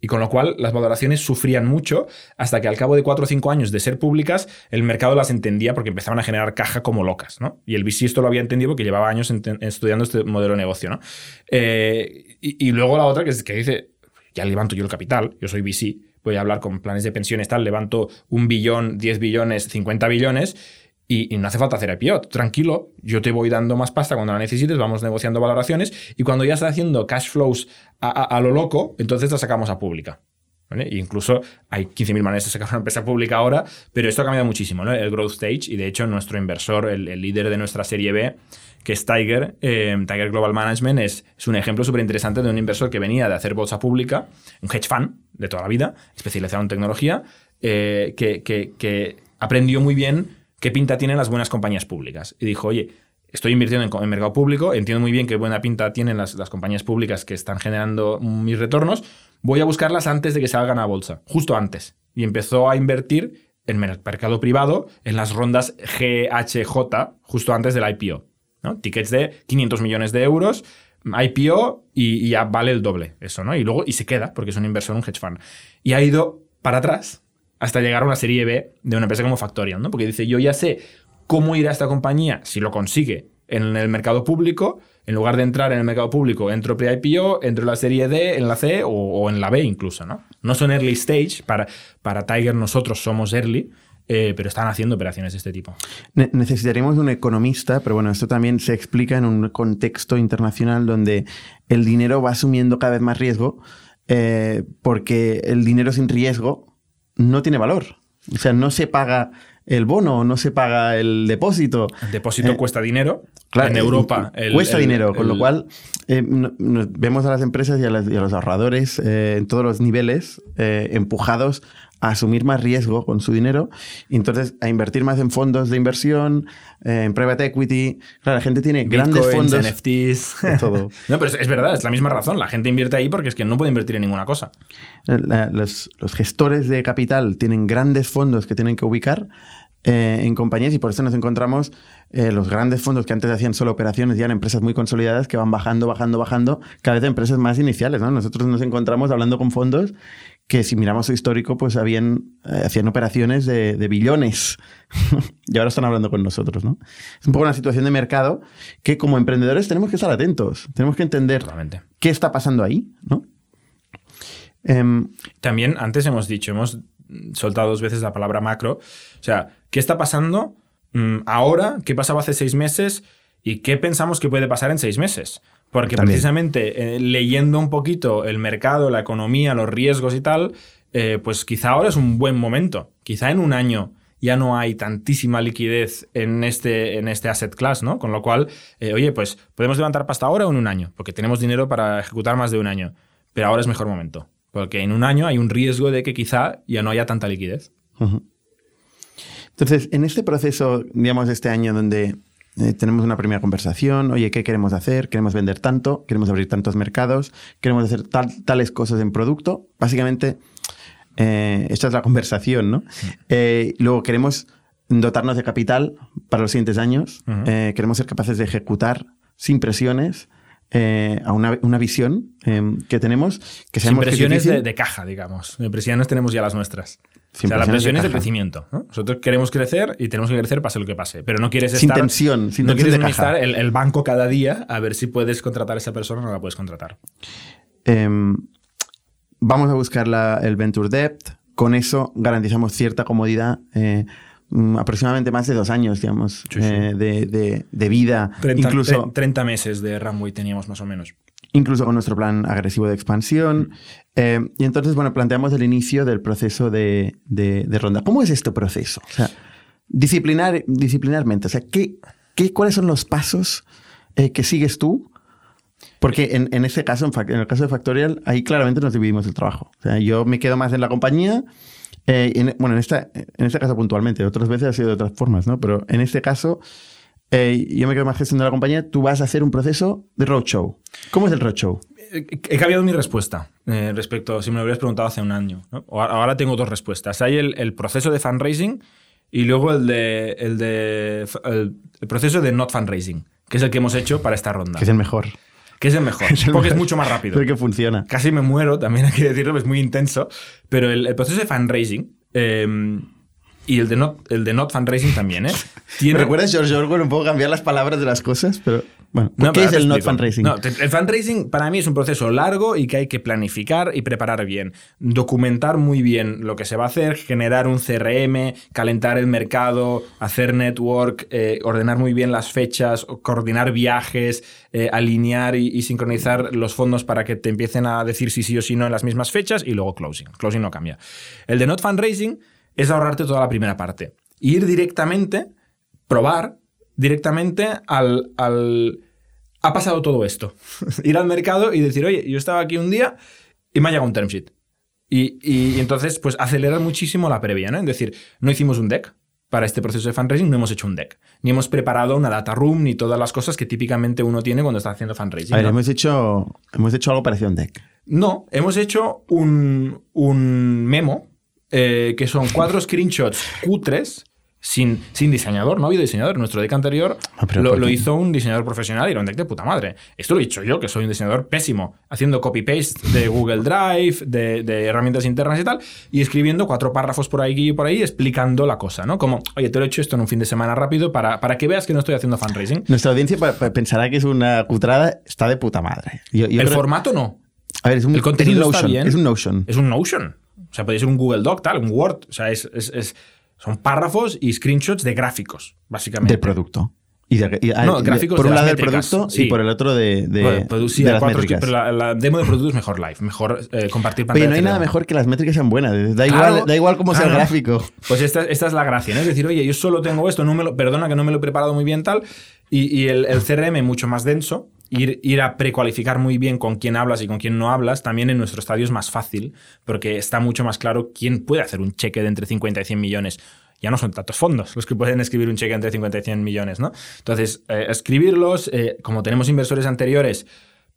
Y con lo cual las valoraciones sufrían mucho hasta que al cabo de cuatro o cinco años de ser públicas, el mercado las entendía porque empezaban a generar caja como locas. ¿no? Y el VC esto lo había entendido porque llevaba años estudiando este modelo de negocio. ¿no? Eh, y, y luego la otra que, es, que dice, ya levanto yo el capital, yo soy VC, voy a hablar con planes de pensiones, tal, levanto un billón, 10 billones, 50 billones. Y, no hace falta hacer IPO. Tranquilo, yo te voy dando más pasta cuando la necesites, vamos negociando valoraciones y cuando ya está haciendo cash flows a, a- a lo loco, entonces la sacamos a pública. ¿vale? E incluso hay 15.000 maneras de sacar una empresa pública ahora, pero esto ha cambiado muchísimo, ¿no? El growth stage y de hecho nuestro inversor, el, el líder de nuestra serie B, que es Tiger, eh, Tiger Global Management, es, es un ejemplo súper interesante de un inversor que venía de hacer bolsa pública, un hedge fund de toda la vida, especializado en tecnología, eh, que, que- que aprendió muy bien qué pinta tienen las buenas compañías públicas. Y dijo, oye, estoy invirtiendo en, mercado público, entiendo muy bien qué buena pinta tienen las, compañías públicas que están generando mis retornos, voy a buscarlas antes de que salgan a bolsa, justo antes. Y empezó a invertir en mer- mercado privado en las rondas GHJ, justo antes del IPO. ¿no? Tickets de 500 millones de euros, IPO y, y ya vale el doble eso, ¿no? Y luego, y se queda, porque es un inversor, un hedge fund. Y ha ido para atrás hasta llegar a una serie B de una empresa como Factorial, ¿no? Porque dice, yo ya sé cómo irá esta compañía si lo consigue en el mercado público, en lugar de entrar en el mercado público, entro pre-IPO, entro en la serie D, en la C o, en la B incluso, ¿no? No son early stage, para, para Tiger nosotros somos early, eh, pero están haciendo operaciones de este tipo. Ne- necesitaríamos un economista, pero bueno, esto también se explica en un contexto internacional donde el dinero va asumiendo cada vez más riesgo, eh, porque el dinero sin riesgo no tiene valor. O sea, no se paga el bono, no se paga el depósito. El depósito Eh, cuesta dinero. Claro, en Europa. el- cuesta el- dinero, con lo cual eh, vemos a las empresas y a, las- y a los ahorradores eh, en todos los niveles empujados a asumir más riesgo con su dinero y entonces a invertir más en fondos de inversión, eh, en private equity. Claro, la gente tiene grandes fondos. NFTs. todo. no, pero es, es verdad, es la misma razón. La gente invierte ahí porque es que no puede invertir en ninguna cosa. La- los, los gestores de capital tienen grandes fondos que tienen que ubicar eh, en compañías y por eso nos encontramos eh, los grandes fondos que antes hacían solo operaciones ya en empresas muy consolidadas que van bajando, bajando, bajando, cada vez de empresas más iniciales. ¿no? Nosotros nos encontramos hablando con fondos que si miramos su histórico, pues habían, eh, hacían operaciones de, de billones y ahora están hablando con nosotros. ¿no? Es un poco una situación de mercado que como emprendedores tenemos que estar atentos, tenemos que entender Totalmente. qué está pasando ahí. ¿no? Em, También antes hemos dicho, hemos soltado dos veces la palabra macro. O sea, ¿qué está pasando mm, ahora? ¿Qué pasaba hace seis meses? ¿Y qué pensamos que puede pasar en seis meses? Porque También. precisamente eh, leyendo un poquito el mercado, la economía, los riesgos y tal, eh, pues quizá ahora es un buen momento. Quizá en un año ya no hay tantísima liquidez en este, en este asset class, ¿no? Con lo cual, eh, oye, pues podemos levantar pasta ahora o en un año, porque tenemos dinero para ejecutar más de un año. Pero ahora es mejor momento. Porque en un año hay un riesgo de que quizá ya no haya tanta liquidez. Entonces, en este proceso, digamos, este año donde eh, tenemos una primera conversación, oye, ¿qué queremos hacer? ¿Queremos vender tanto? ¿Queremos abrir tantos mercados? ¿Queremos hacer tal- tales cosas en producto? Básicamente, eh, esta es la conversación, ¿no? Eh, luego queremos dotarnos de capital para los siguientes años. Queremos ser capaces de ejecutar sin presiones a una, una visión que tenemos que es presiones de, caja, digamos. Presiones tenemos ya las nuestras. Sin o sea, la presión es de caja. crecimiento. ¿no? Nosotros queremos crecer y tenemos que crecer pase lo que pase. Pero no quieres Sin estar. tensión, sin no tensión quieres estar el, el banco cada día a ver si puedes contratar a esa persona o no la puedes contratar. Em, vamos a buscar la- el Venture Debt. Con eso garantizamos cierta comodidad, eh, mm, aproximadamente más de dos años, digamos, Sí, sí. eh, de, de- de vida, 30, incluso, tre- 30 meses de runway teníamos más o menos. Incluso con nuestro plan agresivo de expansión. Eh, y entonces, bueno, planteamos el inicio del proceso de, de- de ronda. ¿Cómo es este proceso? O sea, disciplinar, disciplinarmente, o sea, ¿qué, qué, ¿cuáles son los pasos eh, que sigues tú? Porque en, en este caso, en, el caso de Factorial, ahí claramente nos dividimos el trabajo. O sea, yo me quedo más en la compañía. eh, en- bueno, en, esta, en este caso puntualmente, otras veces ha sido de otras formas, ¿no? Pero en este caso, eh, yo me quedo más gestionando la compañía. Tú vas a hacer un proceso de roadshow. ¿Cómo es el roadshow? He he cambiado mi respuesta eh, respecto si me lo hubieras preguntado hace un año. Ahora tengo dos respuestas. Hay el, el proceso de fundraising y luego el de, el de el, el proceso de not fundraising, que es el que hemos hecho para esta ronda. Que es el mejor. Que es el mejor, Es porque es mucho más rápido. Es el que funciona. Casi me muero, también hay que decirlo, es muy intenso. Pero el, el proceso de fundraising eh, y el de, not, el de not fundraising también, ¿eh? ¿Me Tiene, recuerdas, George Orwell, un poco cambiar las palabras de las cosas? Pero, bueno, No, ¿qué es el not fundraising? No, el fundraising para mí es un proceso largo y que hay que planificar y preparar bien. Documentar muy bien lo que se va a hacer, generar un CRM, calentar el mercado, hacer network, eh, ordenar muy bien las fechas, coordinar viajes, eh, alinear y, y sincronizar los fondos para que te empiecen a decir si sí o si no en las mismas fechas y luego closing. Closing no cambia. El de not fundraising es ahorrarte toda la primera parte. Ir directamente, probar directamente al, al- Ha pasado todo esto. Ir al mercado y decir, oye, yo estaba aquí un día y me ha llegado un term sheet. Y, y- y entonces, pues acelerar muchísimo la previa, ¿no? Es decir, no hicimos un deck para este proceso de fundraising, no hemos hecho un deck. Ni hemos preparado una data room, ni todas las cosas que típicamente uno tiene cuando está haciendo fundraising. A ver, ¿no? hemos hecho, hemos hecho algo parecido a un deck. No, hemos hecho un, un memo eh, que son cuatro screenshots cutres sin, sin diseñador. No ha habido diseñador. Nuestro deck anterior Ah, lo, hizo un diseñador profesional y era un deck de puta madre. Esto lo he dicho yo, que soy un diseñador pésimo, haciendo copy-paste de Google Drive, de, de herramientas internas y tal, y escribiendo cuatro párrafos por ahí y por ahí explicando la cosa, ¿no? Como, oye, te lo he hecho esto en un fin de semana rápido para, para que veas que no estoy haciendo fundraising. Nuestra audiencia pensará que es una cutrada, está de puta madre. Yo- yo el creo- formato no. a ver, es un, el contenido es un está bien. Es un Notion. Es un Notion. O sea, podría ser un Google Doc, tal, un Word. O sea, es, es- es- son párrafos y screenshots de gráficos, básicamente. Del producto. Y de- y- No, gráficos por de un lado del producto sí. y por el otro de, de, Bueno, produ- sí, de hay las cuatro- métricas. pero la, la demo de producto es mejor live, mejor eh, compartir pantalla. Oye, no hay nada mejor que las métricas sean buenas. Da Claro. igual, da igual cómo sea el gráfico. Pues esta, esta es la gracia, ¿no? Es decir, oye, yo solo tengo esto, no me lo, perdona que no me lo he preparado muy bien tal, y, y el, el CRM mucho más denso, ir, ir a precualificar muy bien con quién hablas y con quién no hablas, también en nuestro estadio es más fácil, porque está mucho más claro quién puede hacer un cheque de entre 50 y 100 millones ya no son tantos fondos los que pueden escribir un cheque entre 50 y 100 millones, ¿no? Entonces, eh, escribirlos, eh, como tenemos inversores anteriores,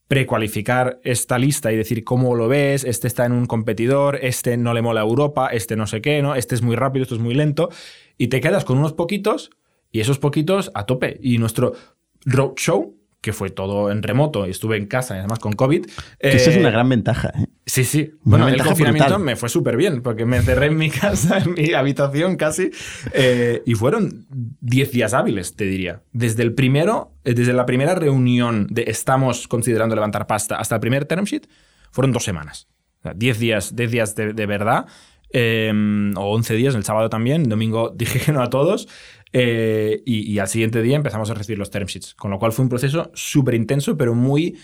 precualificar esta lista y decir cómo lo ves, este está en un competidor, este no le mola Europa, este no sé qué, ¿no? Este es muy rápido, esto es muy lento, y te quedas con unos poquitos y esos poquitos a tope. Y nuestro roadshow que fue todo en remoto y estuve en casa, y además con COVID. Que eso es una eh, gran ventaja. ¿eh? Sí, sí. bueno, el confinamiento me fue súper bien, porque me encerré en mi casa, en mi habitación casi, eh, y fueron 10 días hábiles, te diría. Desde el primero, desde la primera reunión de estamos considerando levantar pasta hasta el primer term sheet, fueron dos semanas. 10 días, 10 días de, de verdad. o 11 días, el sábado también, domingo dije que no a todos, eh, y, al siguiente día empezamos a recibir los term sheets. Con lo cual fue un proceso súper intenso, pero muy,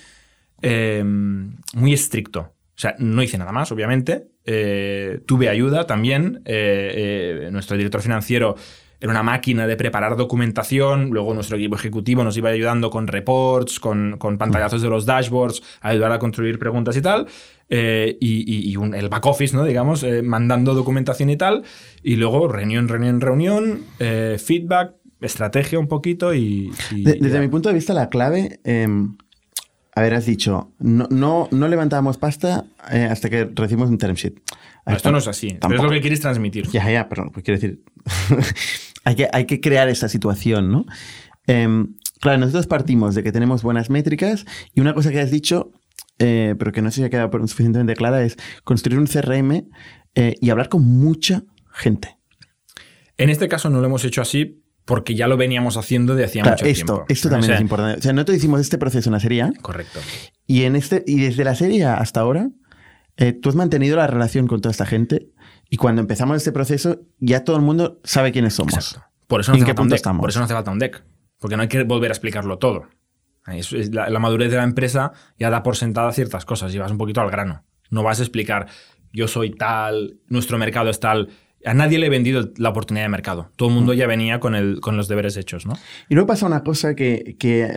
eh, muy estricto. O sea, no hice nada más, obviamente. Eh, tuve ayuda también. nuestro director financiero era una máquina de preparar documentación. Luego nuestro equipo ejecutivo nos iba ayudando con reports, con, con pantallazos de los dashboards, a ayudar a construir preguntas y tal. Eh, y, el back office, ¿no? Digamos, eh, mandando documentación y tal. Y luego reunión, reunión, reunión, eh, feedback, estrategia un poquito y... desde mi punto de vista, la clave... Em, a ver, has dicho, no, no, no levantábamos pasta hasta que recibimos un term sheet. esto no es así, pero es lo que quieres transmitir. Ya, ya, pero quiero decir, hay, que, hay que crear esa situación, ¿no? Em, claro, nosotros partimos de que tenemos buenas métricas y una cosa que has dicho eh, pero que no sé si ha quedado suficientemente clara, es construir un CRM eh, y hablar con mucha gente. En este caso no lo hemos hecho así porque ya lo veníamos haciendo de hacía mucho esto, tiempo. Esto también es importante. O sea, nosotros hicimos este proceso en la serie A. Correcto. Y, en este, y desde la serie A hasta ahora, eh, tú has mantenido la relación con toda esta gente y cuando empezamos este proceso ya todo el mundo sabe quiénes somos. Exacto. Por eso no hace falta Por eso no hace falta un deck. Porque no hay que volver a explicarlo todo la, madurez de la empresa ya da por sentada ciertas cosas y vas un poquito al grano. No vas a explicar, yo soy tal, nuestro mercado es tal. A nadie le he vendido la oportunidad de mercado. Todo el mundo ya venía con, el, con los deberes hechos, ¿no? Y luego pasa una cosa que,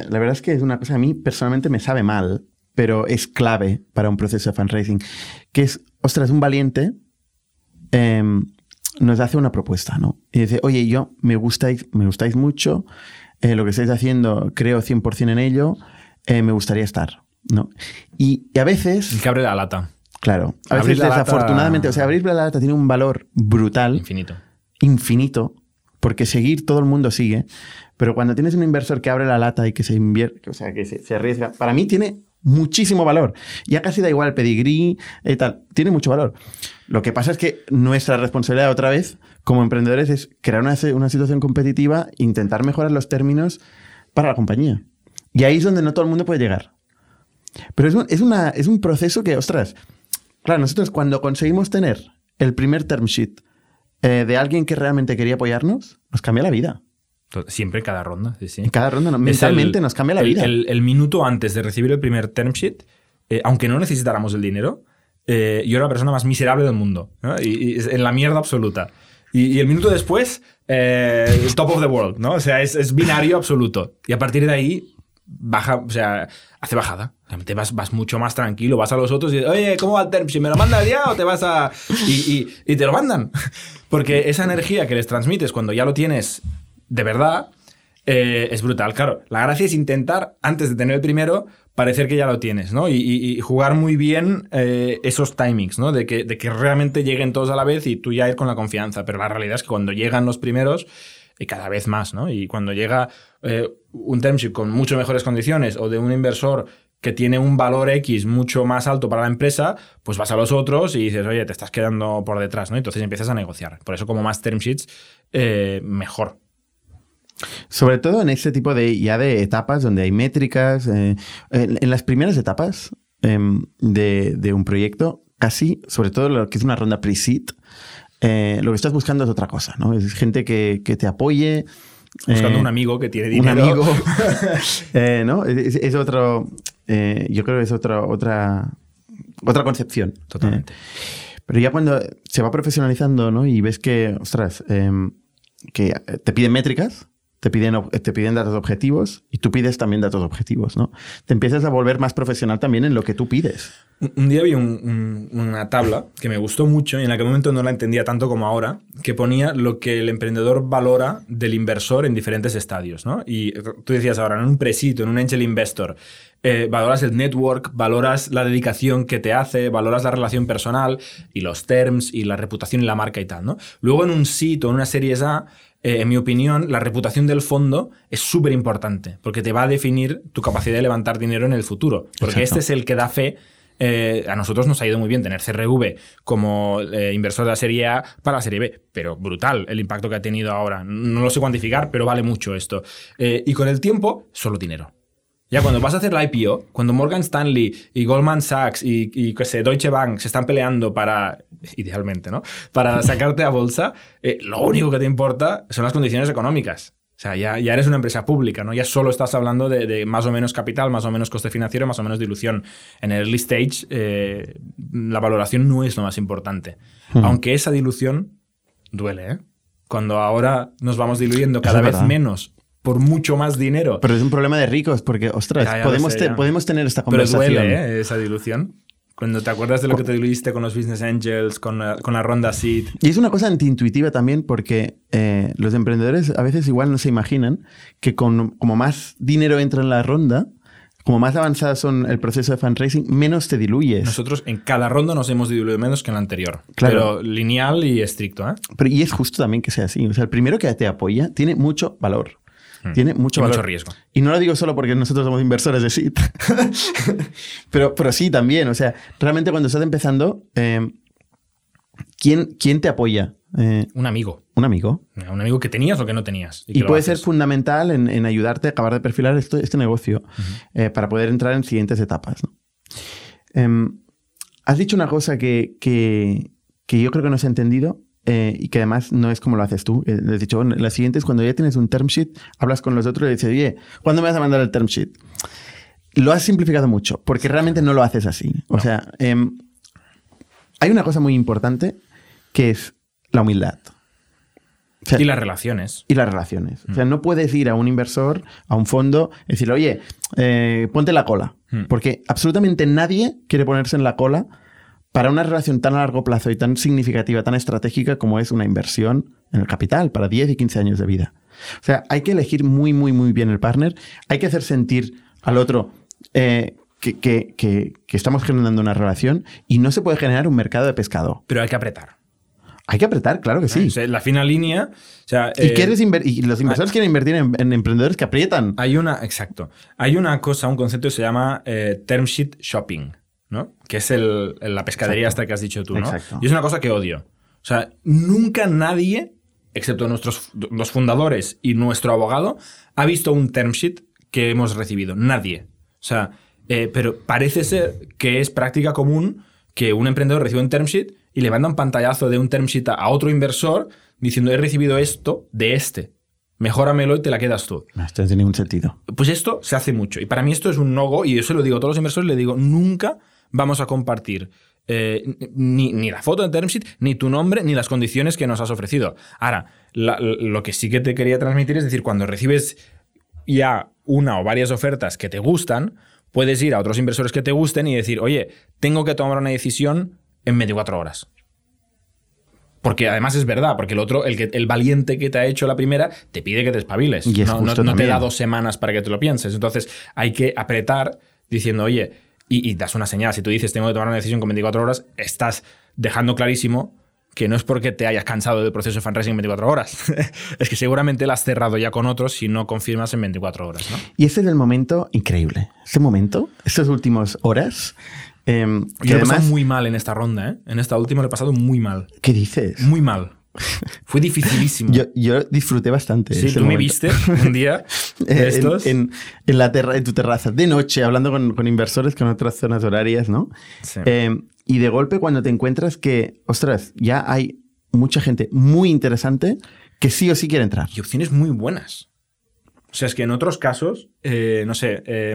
la verdad es que es una cosa que a mí personalmente me sabe mal, pero es clave para un proceso de fundraising, que es, ostras, un valiente em, nos hace una propuesta, ¿no? Y dice, oye, yo me gustáis, me gustáis mucho, eh, lo que estáis haciendo, creo 100% en ello, eh, me gustaría estar. ¿no? Y, a veces... El que abre la lata. Claro. A veces, desafortunadamente, o sea, abrir la lata tiene un valor brutal. Infinito. Infinito. Porque seguir, todo el mundo sigue. Pero cuando tienes un inversor que abre la lata y que se invierte, o sea, que se, arriesga, para mí tiene muchísimo valor. Ya casi da igual el pedigrí y eh, tal. Tiene mucho valor. Lo que pasa es que nuestra responsabilidad otra vez como emprendedores es crear una, situación competitiva, intentar mejorar los términos para la compañía. Y ahí es donde no todo el mundo puede llegar. Pero es un, es una, es un proceso que, ostras, claro, nosotros cuando conseguimos tener el primer term sheet eh, de alguien que realmente quería apoyarnos, nos cambia la vida. Siempre en cada ronda, sí, sí. En cada ronda, mentalmente nos cambia la vida. El, minuto antes de recibir el primer term sheet, eh, aunque no necesitáramos el dinero, eh, yo era la persona más miserable del mundo. y, en la mierda absoluta. Y, el minuto después, eh, top of the world, ¿no? O sea, es, binario absoluto. Y a partir de ahí, baja, o sea, hace bajada. te vas, vas mucho más tranquilo, vas a los otros y dices, oye, ¿cómo va el term? ¿Si me lo mandas ya o te vas a...? Y, y te lo mandan. Porque esa energía que les transmites cuando ya lo tienes de verdad, eh, es brutal. Claro, la gracia es intentar, antes de tener el primero, parecer que ya lo tienes, ¿no? Y, jugar muy bien eh, esos timings, ¿no? De que, de que, realmente lleguen todos a la vez y tú ya ir con la confianza. Pero la realidad es que cuando llegan los primeros, y cada vez más, ¿no? Y cuando llega eh, un termship con mucho mejores condiciones o de un inversor que tiene un valor X mucho más alto para la empresa, pues vas a los otros y dices, oye, te estás quedando por detrás, ¿no? Entonces empiezas a negociar. Por eso, como más term sheets, mejor. Sobre todo en este tipo de ya de etapas donde hay métricas. Eh, en, las primeras etapas em, de, un proyecto, casi, sobre todo lo que es una ronda pre-seed, eh, lo que estás buscando es otra cosa, ¿no? Es gente que, te apoye. Buscando eh, un amigo que tiene dinero. Un amigo. ¿No? Es, otro. yo creo que es otra, otra, otra concepción. Totalmente. pero ya cuando se va profesionalizando, ¿no? Y ves que, ostras, em, que te piden métricas, te piden, te piden datos objetivos y tú pides también datos objetivos, ¿no? Te empiezas a volver más profesional también en lo que tú pides. Un día vi un- un- una tabla que me gustó mucho y en aquel momento no la entendía tanto como ahora, que ponía lo que el emprendedor valora del inversor en diferentes estadios. ¿no? Y tú decías ahora, en un presito, en un angel investor, eh, valoras el network, valoras la dedicación que te hace, valoras la relación personal y los terms y la reputación y la marca y tal. ¿no? Luego en un SIT o en una series A, eh, en mi opinión, la reputación del fondo es súper importante porque te va a definir tu capacidad de levantar dinero en el futuro. Porque Exacto. este es el que da fe eh, a nosotros nos ha ido muy bien tener CRV como eh, inversor de la serie A para la serie B, pero brutal el impacto que ha tenido ahora. No lo sé cuantificar, pero vale mucho esto. Eh, y con el tiempo, solo dinero. Ya cuando vas a hacer la IPO, cuando Morgan Stanley y Goldman Sachs y, y qué sé, Deutsche Bank se están peleando para, idealmente, ¿no? Para sacarte a bolsa, eh, lo único que te importa son las condiciones económicas. O sea, ya, ya eres una empresa pública, ¿no? Ya solo estás hablando de, de más o menos capital, más o menos coste financiero, más o menos dilución. En el early stage, eh, la valoración no es lo más importante. Aunque esa dilución duele, ¿eh? Cuando ahora nos vamos diluyendo cada es vez verdad. menos por mucho más dinero. Pero es un problema de ricos porque, ostras, Ya, ya podemos, sé, te- podemos tener esta Pero conversación. duele, ¿eh? Esa dilución. Cuando te acuerdas de lo que te diluiste con los Business Angels, con la, con la ronda Seed. Y es una cosa antiintuitiva también porque eh, los emprendedores a veces igual no se imaginan que con, como más dinero entra en la ronda, como más avanzadas son el proceso de fundraising, menos te diluyes. Nosotros en cada ronda nos hemos diluido menos que en la anterior. Claro. Pero lineal y estricto, ¿eh? Pero, y es justo también que sea así. O sea, el primero que te apoya tiene mucho valor. Tiene mucho valor. mucho riesgo. Y no lo digo solo porque nosotros somos inversores de SIT. pero, pero sí también. O sea, realmente cuando estás empezando, eh, ¿quién, ¿quién te apoya? Eh, Un amigo. un amigo. Un amigo que tenías o que no tenías. Y, puede ser fundamental en, en ayudarte a acabar de perfilar esto- este negocio eh, para poder entrar en siguientes etapas. ¿no? Em, has dicho una cosa que, que- que yo creo que no se ha entendido eh, y que además no es como lo haces tú. Eh, has dicho, bueno, la siguiente es cuando ya tienes un term sheet, hablas con los otros y dices, oye, ¿cuándo me vas a mandar el term sheet? Lo has simplificado mucho porque realmente no lo haces así. O sea, em, hay una cosa muy importante que es la humildad. O sea, Y las relaciones. y las relaciones. O sea, no puedes ir a un inversor, a un fondo, y decirle, oye, eh, ponte la cola. Hmm. Porque absolutamente nadie quiere ponerse en la cola para una relación tan a largo plazo y tan significativa, tan estratégica como es una inversión en el capital para 10 y 15 años de vida. O sea, hay que elegir muy, muy, muy bien el partner. Hay que hacer sentir al otro eh, que, que- que- que estamos generando una relación y no se puede generar un mercado de pescado. Pero hay que apretar. Hay que apretar, claro que sí. La fina línea. O sea, ¿Y, eh, quieres y los inversores quieren invertir en, en emprendedores que aprietan. Hay una, exacto. Hay una cosa, un concepto que se llama eh, term sheet shopping, ¿no? Que es el, la pescadería Exacto. hasta que has dicho tú, ¿no? Exacto. Y es una cosa que odio. O sea, nunca nadie, excepto nuestros los fundadores y nuestro abogado, ha visto un term sheet que hemos recibido. Nadie. O sea, eh, pero parece ser que es práctica común que un emprendedor reciba un term sheet y le manda un pantallazo de un term sheet a otro inversor diciendo he recibido esto de este. Mejóramelo y te la quedas tú. Esto no tiene ningún sentido. Pues esto se hace mucho. Y para mí esto es un no-go. Y yo se lo digo a todos los inversores, le digo, nunca vamos a compartir eh, ni, ni la foto de term sheet, ni tu nombre, ni las condiciones que nos has ofrecido. Ahora, la- lo que sí que te quería transmitir es decir, cuando recibes ya una o varias ofertas que te gustan, puedes ir a otros inversores que te gusten y decir, oye, tengo que tomar una decisión en 24 horas. Porque además es verdad, porque el otro, el, que, el valiente que te ha hecho la primera, te pide que te espabiles. Y es no, no- no te da dos semanas para que te lo pienses. Entonces hay que apretar diciendo, oye, y, y das una señal. Si tú dices, tengo que tomar una decisión con 24 horas, estás dejando clarísimo que no es porque te hayas cansado del proceso de fundraising en 24 horas. es que seguramente la has cerrado ya con otros si no confirmas en 24 horas. ¿no? Y este es el momento increíble. Este momento, estas últimas horas, em, que Yo lo he pasado muy mal en esta ronda, ¿eh? En esta última lo he pasado muy mal. ¿Qué dices? Muy mal. Fue dificilísimo. Yo, yo disfruté bastante. sí, ese tú me viste un día de en- estos. En, en la terra- en tu terraza, de noche, hablando con, con inversores con otras zonas horarias, ¿no? Sí. Eh, y de golpe cuando te encuentras que, ostras, ya hay mucha gente muy interesante que sí o sí quiere entrar. y opciones muy buenas. O sea, es que en otros casos, eh, no sé, eh,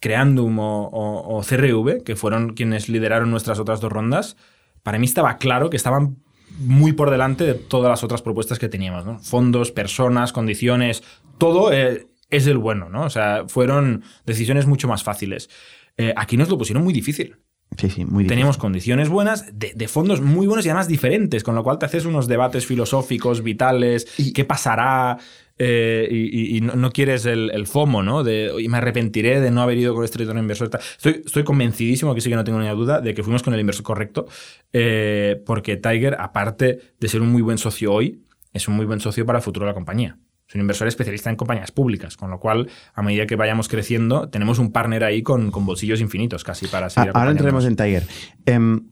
Creandum o, o- o CRV, que fueron quienes lideraron nuestras otras dos rondas, para mí estaba claro que estaban muy por delante de todas las otras propuestas que teníamos, ¿no? Fondos, personas, condiciones, todo eh, es el bueno, ¿no? O sea, fueron decisiones mucho más fáciles. Eh, aquí nos lo pusieron muy difícil. Sí, sí, muy difícil. Teníamos condiciones buenas, de, fondos muy buenos y además diferentes, con lo cual te haces unos debates filosóficos, vitales, y, qué pasará, eh, y, no, quieres el, FOMO, ¿no? De, y me arrepentiré de no haber ido con este retorno inversor. Estoy, estoy convencidísimo, que sí que no tengo ninguna duda, de que fuimos con el inversor correcto, eh, porque Tiger, aparte de ser un muy buen socio hoy, es un muy buen socio para el futuro de la compañía. Es un inversor especialista en compañías públicas, con lo cual, a medida que vayamos creciendo, tenemos un partner ahí con, bolsillos infinitos casi para seguir Ahora entraremos en Tiger. Em,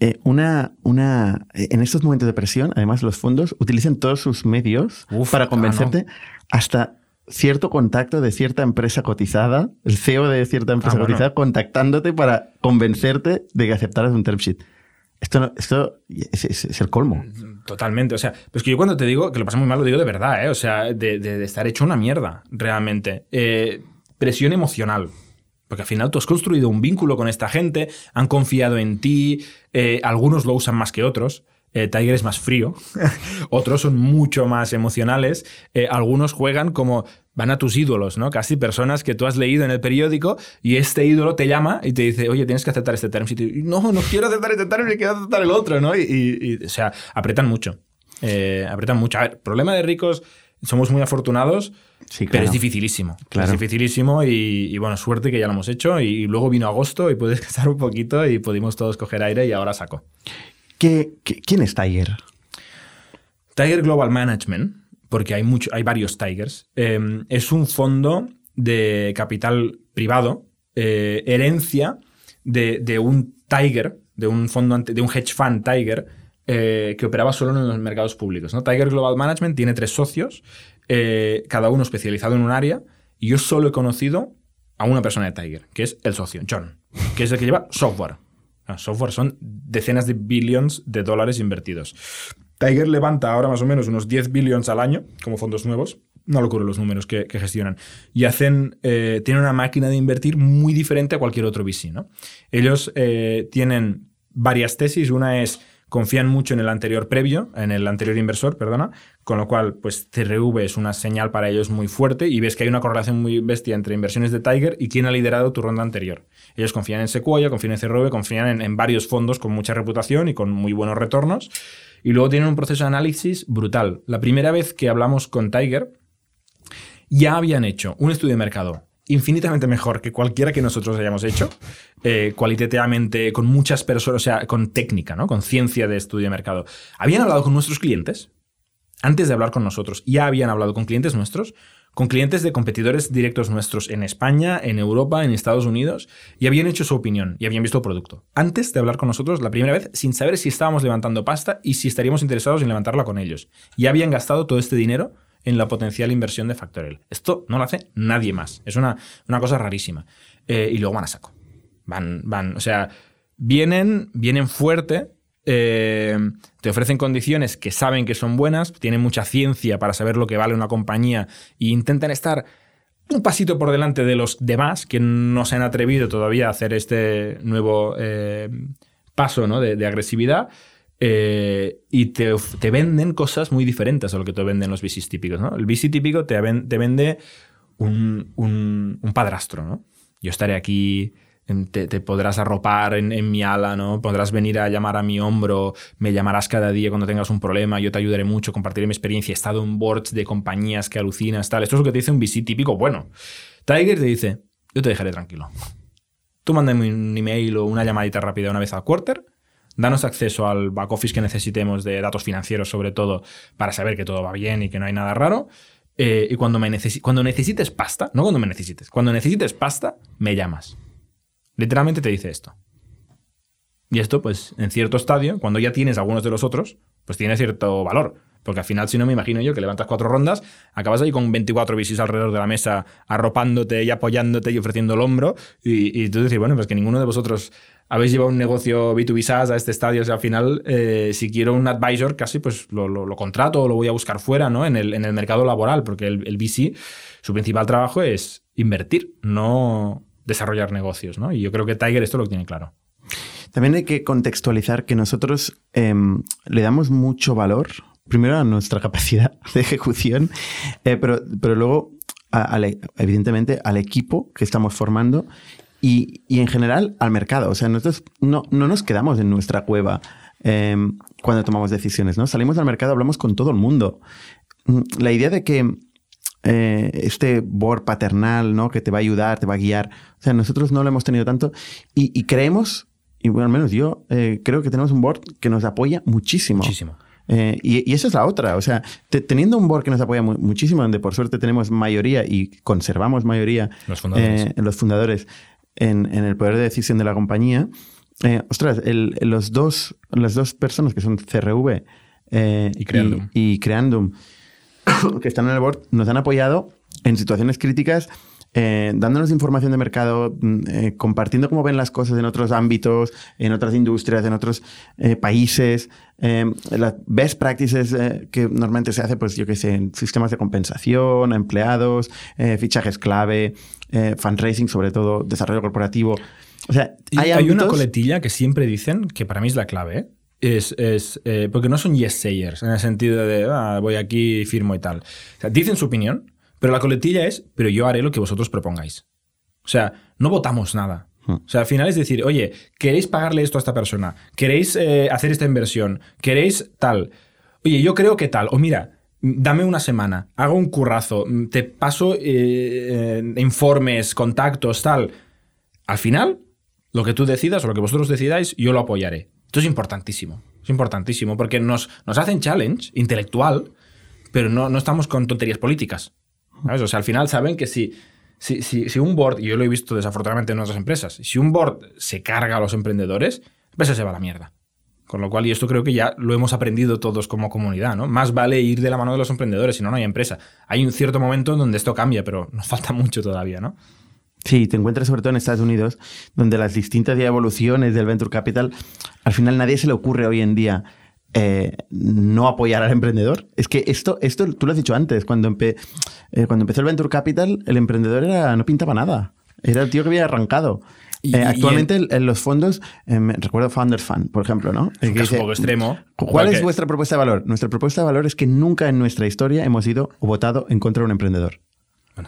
eh, una, una, eh, en estos momentos de presión, además, los fondos utilizan todos sus medios para convencerte hasta cierto contacto de cierta empresa cotizada, el CEO de cierta empresa ah, cotizada, contactándote para convencerte de que aceptaras un term sheet. Esto, esto es, el colmo. Totalmente. O sea, pues que yo cuando te digo que lo pasa muy mal, lo digo de verdad, ¿eh? O sea, de, estar hecho una mierda, realmente. Eh, presión emocional. Porque al final tú has construido un vínculo con esta gente, han confiado en ti, eh, algunos lo usan más que otros. Tiger es más frío, otros son mucho más emocionales, algunos juegan como van a tus ídolos, ¿no? Casi personas que tú has leído en el periódico y este ídolo te llama y te dice, oye, tienes que aceptar este term Y no, no quiero aceptar este term quiero aceptar el otro, ¿no? Y, o sea, apretan mucho. Eh, apretan mucho. A ver, problema de ricos, somos muy afortunados, pero es dificilísimo. Es dificilísimo y, bueno, suerte que ya lo hemos hecho y, luego vino agosto y puedes descansar un poquito y pudimos todos coger aire y ahora saco. ¿Qué, quién es Tiger? Tiger Global Management porque hay, mucho, hay varios Tigers. Em, es un fondo de capital privado, eh, herencia de, un Tiger, de un fondo de un hedge fund Tiger, eh, que operaba solo en los mercados públicos. Tiger Global Management tiene tres socios, eh, cada uno especializado en un área, y yo solo he conocido a una persona de Tiger, que es el socio, John, que es el que lleva software. software son decenas de billions de dólares invertidos. Tiger levanta ahora más o menos unos 10 billions al año como fondos nuevos. No locura los números que, gestionan. Y hacen, eh, tienen una máquina de invertir muy diferente a cualquier otro VC. ¿no? Ellos eh, tienen varias tesis. Una es confían mucho en el anterior previo, en el anterior inversor, perdona, con lo cual, pues CRV es una señal para ellos muy fuerte y ves que hay una correlación muy bestia entre inversiones de Tiger y quién ha liderado tu ronda anterior. Ellos confían en Sequoia, confían en CRV, confían en, en varios fondos con mucha reputación y con muy buenos retornos. Y luego tienen un proceso de análisis brutal. La primera vez que hablamos con Tiger, ya habían hecho un estudio de mercado infinitamente mejor que cualquiera que nosotros hayamos hecho, eh, cualitativamente, con muchas personas, o sea, con técnica, ¿no? con ciencia de estudio de mercado. Habían hablado con nuestros clientes, antes de hablar con nosotros, ya habían hablado con clientes nuestros con clientes de competidores directos nuestros en España, en Europa, en Estados Unidos, y habían hecho su opinión y habían visto el producto. Antes de hablar con nosotros la primera vez, sin saber si estábamos levantando pasta y si estaríamos interesados en levantarla con ellos. Y habían gastado todo este dinero en la potencial inversión de Factorial. Esto no lo hace nadie más. Es una, una cosa rarísima. Eh, y luego van a saco. Van, van, o sea, vienen, vienen fuerte eh, te ofrecen condiciones que saben que son buenas, tienen mucha ciencia para saber lo que vale una compañía e intentan estar un pasito por delante de los demás que no se han atrevido todavía a hacer este nuevo eh, paso ¿no? de, agresividad. Eh, y te, venden cosas muy diferentes a lo que te venden los VCs típicos. ¿no? El VC típico te, te vende un, un, un padrastro. ¿no? Yo estaré aquí te, podrás arropar en, mi ala, ¿no? Podrás venir a llamar a mi hombro, me llamarás cada día cuando tengas un problema, yo te ayudaré mucho, compartiré mi experiencia, he estado en boards de compañías que alucinas, tal. Esto es lo que te dice un VC típico bueno. Tiger te dice, yo te dejaré tranquilo. Tú mándame un email o una llamadita rápida una vez al quarter, danos acceso al back office que necesitemos de datos financieros sobre todo para saber que todo va bien y que no hay nada raro. Eh, y cuando, me cuando necesites pasta, no cuando me necesites, cuando necesites pasta, me llamas. Literalmente te dice esto. Y esto, pues, en cierto estadio, cuando ya tienes algunos de los otros, pues tiene cierto valor. Porque al final, si no me imagino yo que levantas cuatro rondas, acabas ahí con 24 bicis alrededor de la mesa, arropándote y apoyándote y ofreciendo el hombro. Y, tú dices, bueno, pues que ninguno de vosotros habéis llevado un negocio B2B SaaS a este estadio. O sea, al final, eh, si quiero un advisor, casi pues lo, contrato o lo voy a buscar fuera, ¿no? En el, en el mercado laboral, porque el, el VC, su principal trabajo es invertir, no desarrollar negocios, ¿no? Y yo creo que Tiger esto lo tiene claro. también hay que contextualizar que nosotros em, le damos mucho valor, primero a nuestra capacidad de ejecución, eh, pero, pero luego, evidentemente, al equipo que estamos formando y, en general al mercado. O sea, nosotros no, no nos quedamos en nuestra cueva em, cuando tomamos decisiones, ¿no? Salimos al mercado, hablamos con todo el mundo. Mm, la idea de que eh, este board paternal, ¿no? Que te va a ayudar, te va a guiar. O sea, nosotros no lo hemos tenido tanto y, creemos, y bueno, al menos yo eh, creo que tenemos un board que nos apoya muchísimo. Muchísimo. Eh, y, esa es la otra. O sea, teniendo un board que nos apoya muchísimo, donde por suerte tenemos mayoría y conservamos mayoría en los fundadores en, el poder de decisión de la compañía. ostras, los dos, las dos personas que son CRV y Creandum, y Creandum que están en el board nos han apoyado en situaciones críticas, eh, dándonos información de mercado, mm, eh, compartiendo cómo ven las cosas en otros ámbitos, en otras industrias, en otros eh, países, las best practices que normalmente se hace, pues yo qué sé, en sistemas de compensación, empleados, fichajes clave, fundraising, sobre todo, desarrollo corporativo. O sea, hay, hay una coletilla que siempre dicen, que para mí es la clave, es, es eh, porque no son yes sayers en el sentido de ah, voy aquí, firmo y tal. O sea, dicen su opinión, pero la coletilla es, pero yo haré lo que vosotros propongáis. O sea, no votamos nada. Hmm. O sea, al final es decir, oye, ¿queréis pagarle esto a esta persona? ¿Queréis eh, hacer esta inversión? ¿Queréis tal? Oye, yo creo que tal. O mira, dame una semana, hago un currazo, te paso eh, informes, contactos, tal. Al final, lo que tú decidas o lo que vosotros decidáis, yo lo apoyaré. Esto es importantísimo. Es importantísimo porque nos, nos hacen challenge intelectual, pero no, no estamos con tonterías políticas. O sea, al final saben que si, si, si, un board, y yo lo he visto desafortunadamente en otras empresas, si un board se carga a los emprendedores, la empresa se va a la mierda. Con lo cual, y esto creo que ya lo hemos aprendido todos como comunidad, ¿no? Más vale ir de la mano de los emprendedores, si no, no hay empresa. Hay un cierto momento en donde esto cambia, pero nos falta mucho todavía, ¿no? Sí, te encuentras sobre todo en Estados Unidos, donde las distintas evoluciones del venture capital, al final nadie se le ocurre hoy en día eh, no apoyar al emprendedor. Es que esto, esto tú lo has dicho antes, cuando, eh, cuando empezó el venture capital, el emprendedor era, no pintaba nada. Era el tío que había arrancado. Eh, actualmente en los fondos, recuerdo Founders Fund, por ejemplo, ¿no? Es un poco extremo. ¿Cuál es vuestra propuesta de valor? Nuestra propuesta de valor es que nunca en nuestra historia hemos ido o votado en contra de un emprendedor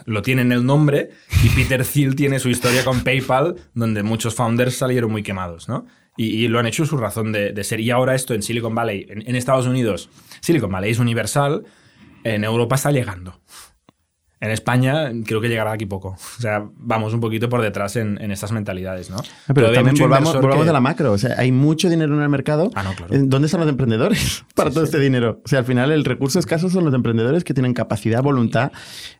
lo tiene en el nombre y Peter Thiel tiene su historia con PayPal, donde muchos founders salieron muy quemados, ¿no? Y, lo han hecho su razón de, ser. Y ahora esto en Silicon Valley, en Estados Unidos, Silicon Valley es universal, en Europa está llegando. En España creo que llegará aquí poco. O sea, vamos un poquito por detrás en, estas mentalidades, ¿no? Ah, pero, también volvamos, volvamos a la macro. O sea, hay mucho dinero en el mercado. Ah, no, claro. ¿Dónde están los emprendedores para todo este dinero? O sea, al final el recurso escaso son los emprendedores que tienen capacidad, voluntad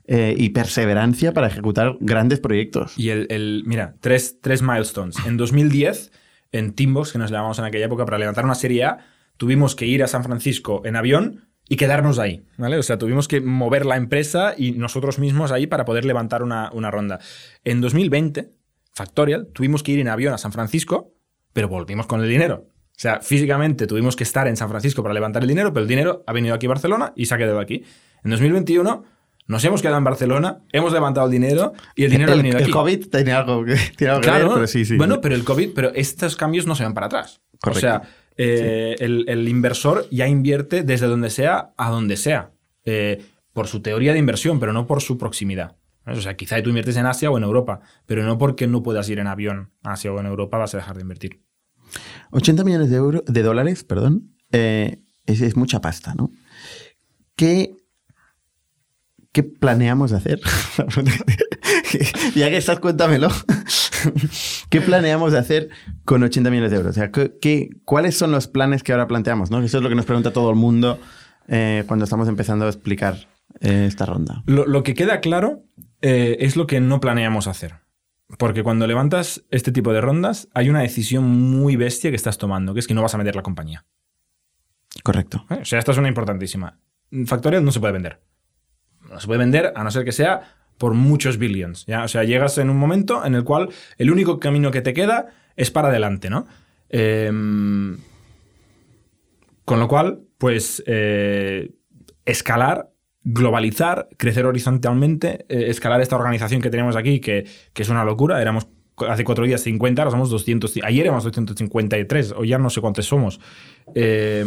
eh, y perseverancia para ejecutar grandes proyectos. Y el, mira, tres, tres milestones. En 2010, en Teambox, que nos llamamos en aquella época, para levantar una serie A, tuvimos que ir a San Francisco en avión y quedarnos ahí, ¿vale? O sea, tuvimos que mover la empresa y nosotros mismos ahí para poder levantar una, ronda. En 2020, Factorial, tuvimos que ir en avión a San Francisco, pero volvimos con el dinero. O sea, físicamente tuvimos que estar en San Francisco para levantar el dinero, pero el dinero ha venido aquí a Barcelona y se ha quedado aquí. En 2021 nos hemos quedado en Barcelona, hemos levantado el dinero y el dinero ha venido aquí. El COVID tiene algo que, tiene algo claro, ver, pero sí, sí. Bueno, pero el COVID, pero estos cambios no se van para atrás. O sea, eh, el, inversor ya invierte desde donde sea a donde sea, eh, por su teoría de inversión, pero no por su proximidad. O sea, quizá tú inviertes en Asia o en Europa, pero no porque no puedas ir en avión a Asia o en Europa vas a dejar de invertir. 80 millones de, euros, de dólares, perdón, eh, es, mucha pasta, ¿no? ¿Qué, ¿Qué planeamos hacer? ya que estás, cuéntamelo. ¿Qué planeamos hacer con 80 millones de euros? O sea, ¿qué, cuáles son los planes que ahora planteamos? ¿no? Eso es lo que nos pregunta todo el mundo eh, cuando estamos empezando a explicar eh, esta ronda. Lo, que queda claro eh, es lo que no planeamos hacer. Porque cuando levantas este tipo de rondas, hay una decisión muy bestia que estás tomando, que es que no vas a vender la compañía. Correcto. O sea, esta es una importantísima. Factorial no se puede vender. No se puede vender a no ser que sea por muchos billions. ¿ya? O sea, llegas en un momento en el cual el único camino que te queda es para adelante, ¿no? Em, con lo cual, pues, eh, escalar, globalizar, crecer horizontalmente, eh, escalar esta organización que tenemos aquí, que, es una locura. Éramos hace cuatro días 50, ahora somos 200. Ayer éramos 253, o ya no sé cuántos somos. Eh,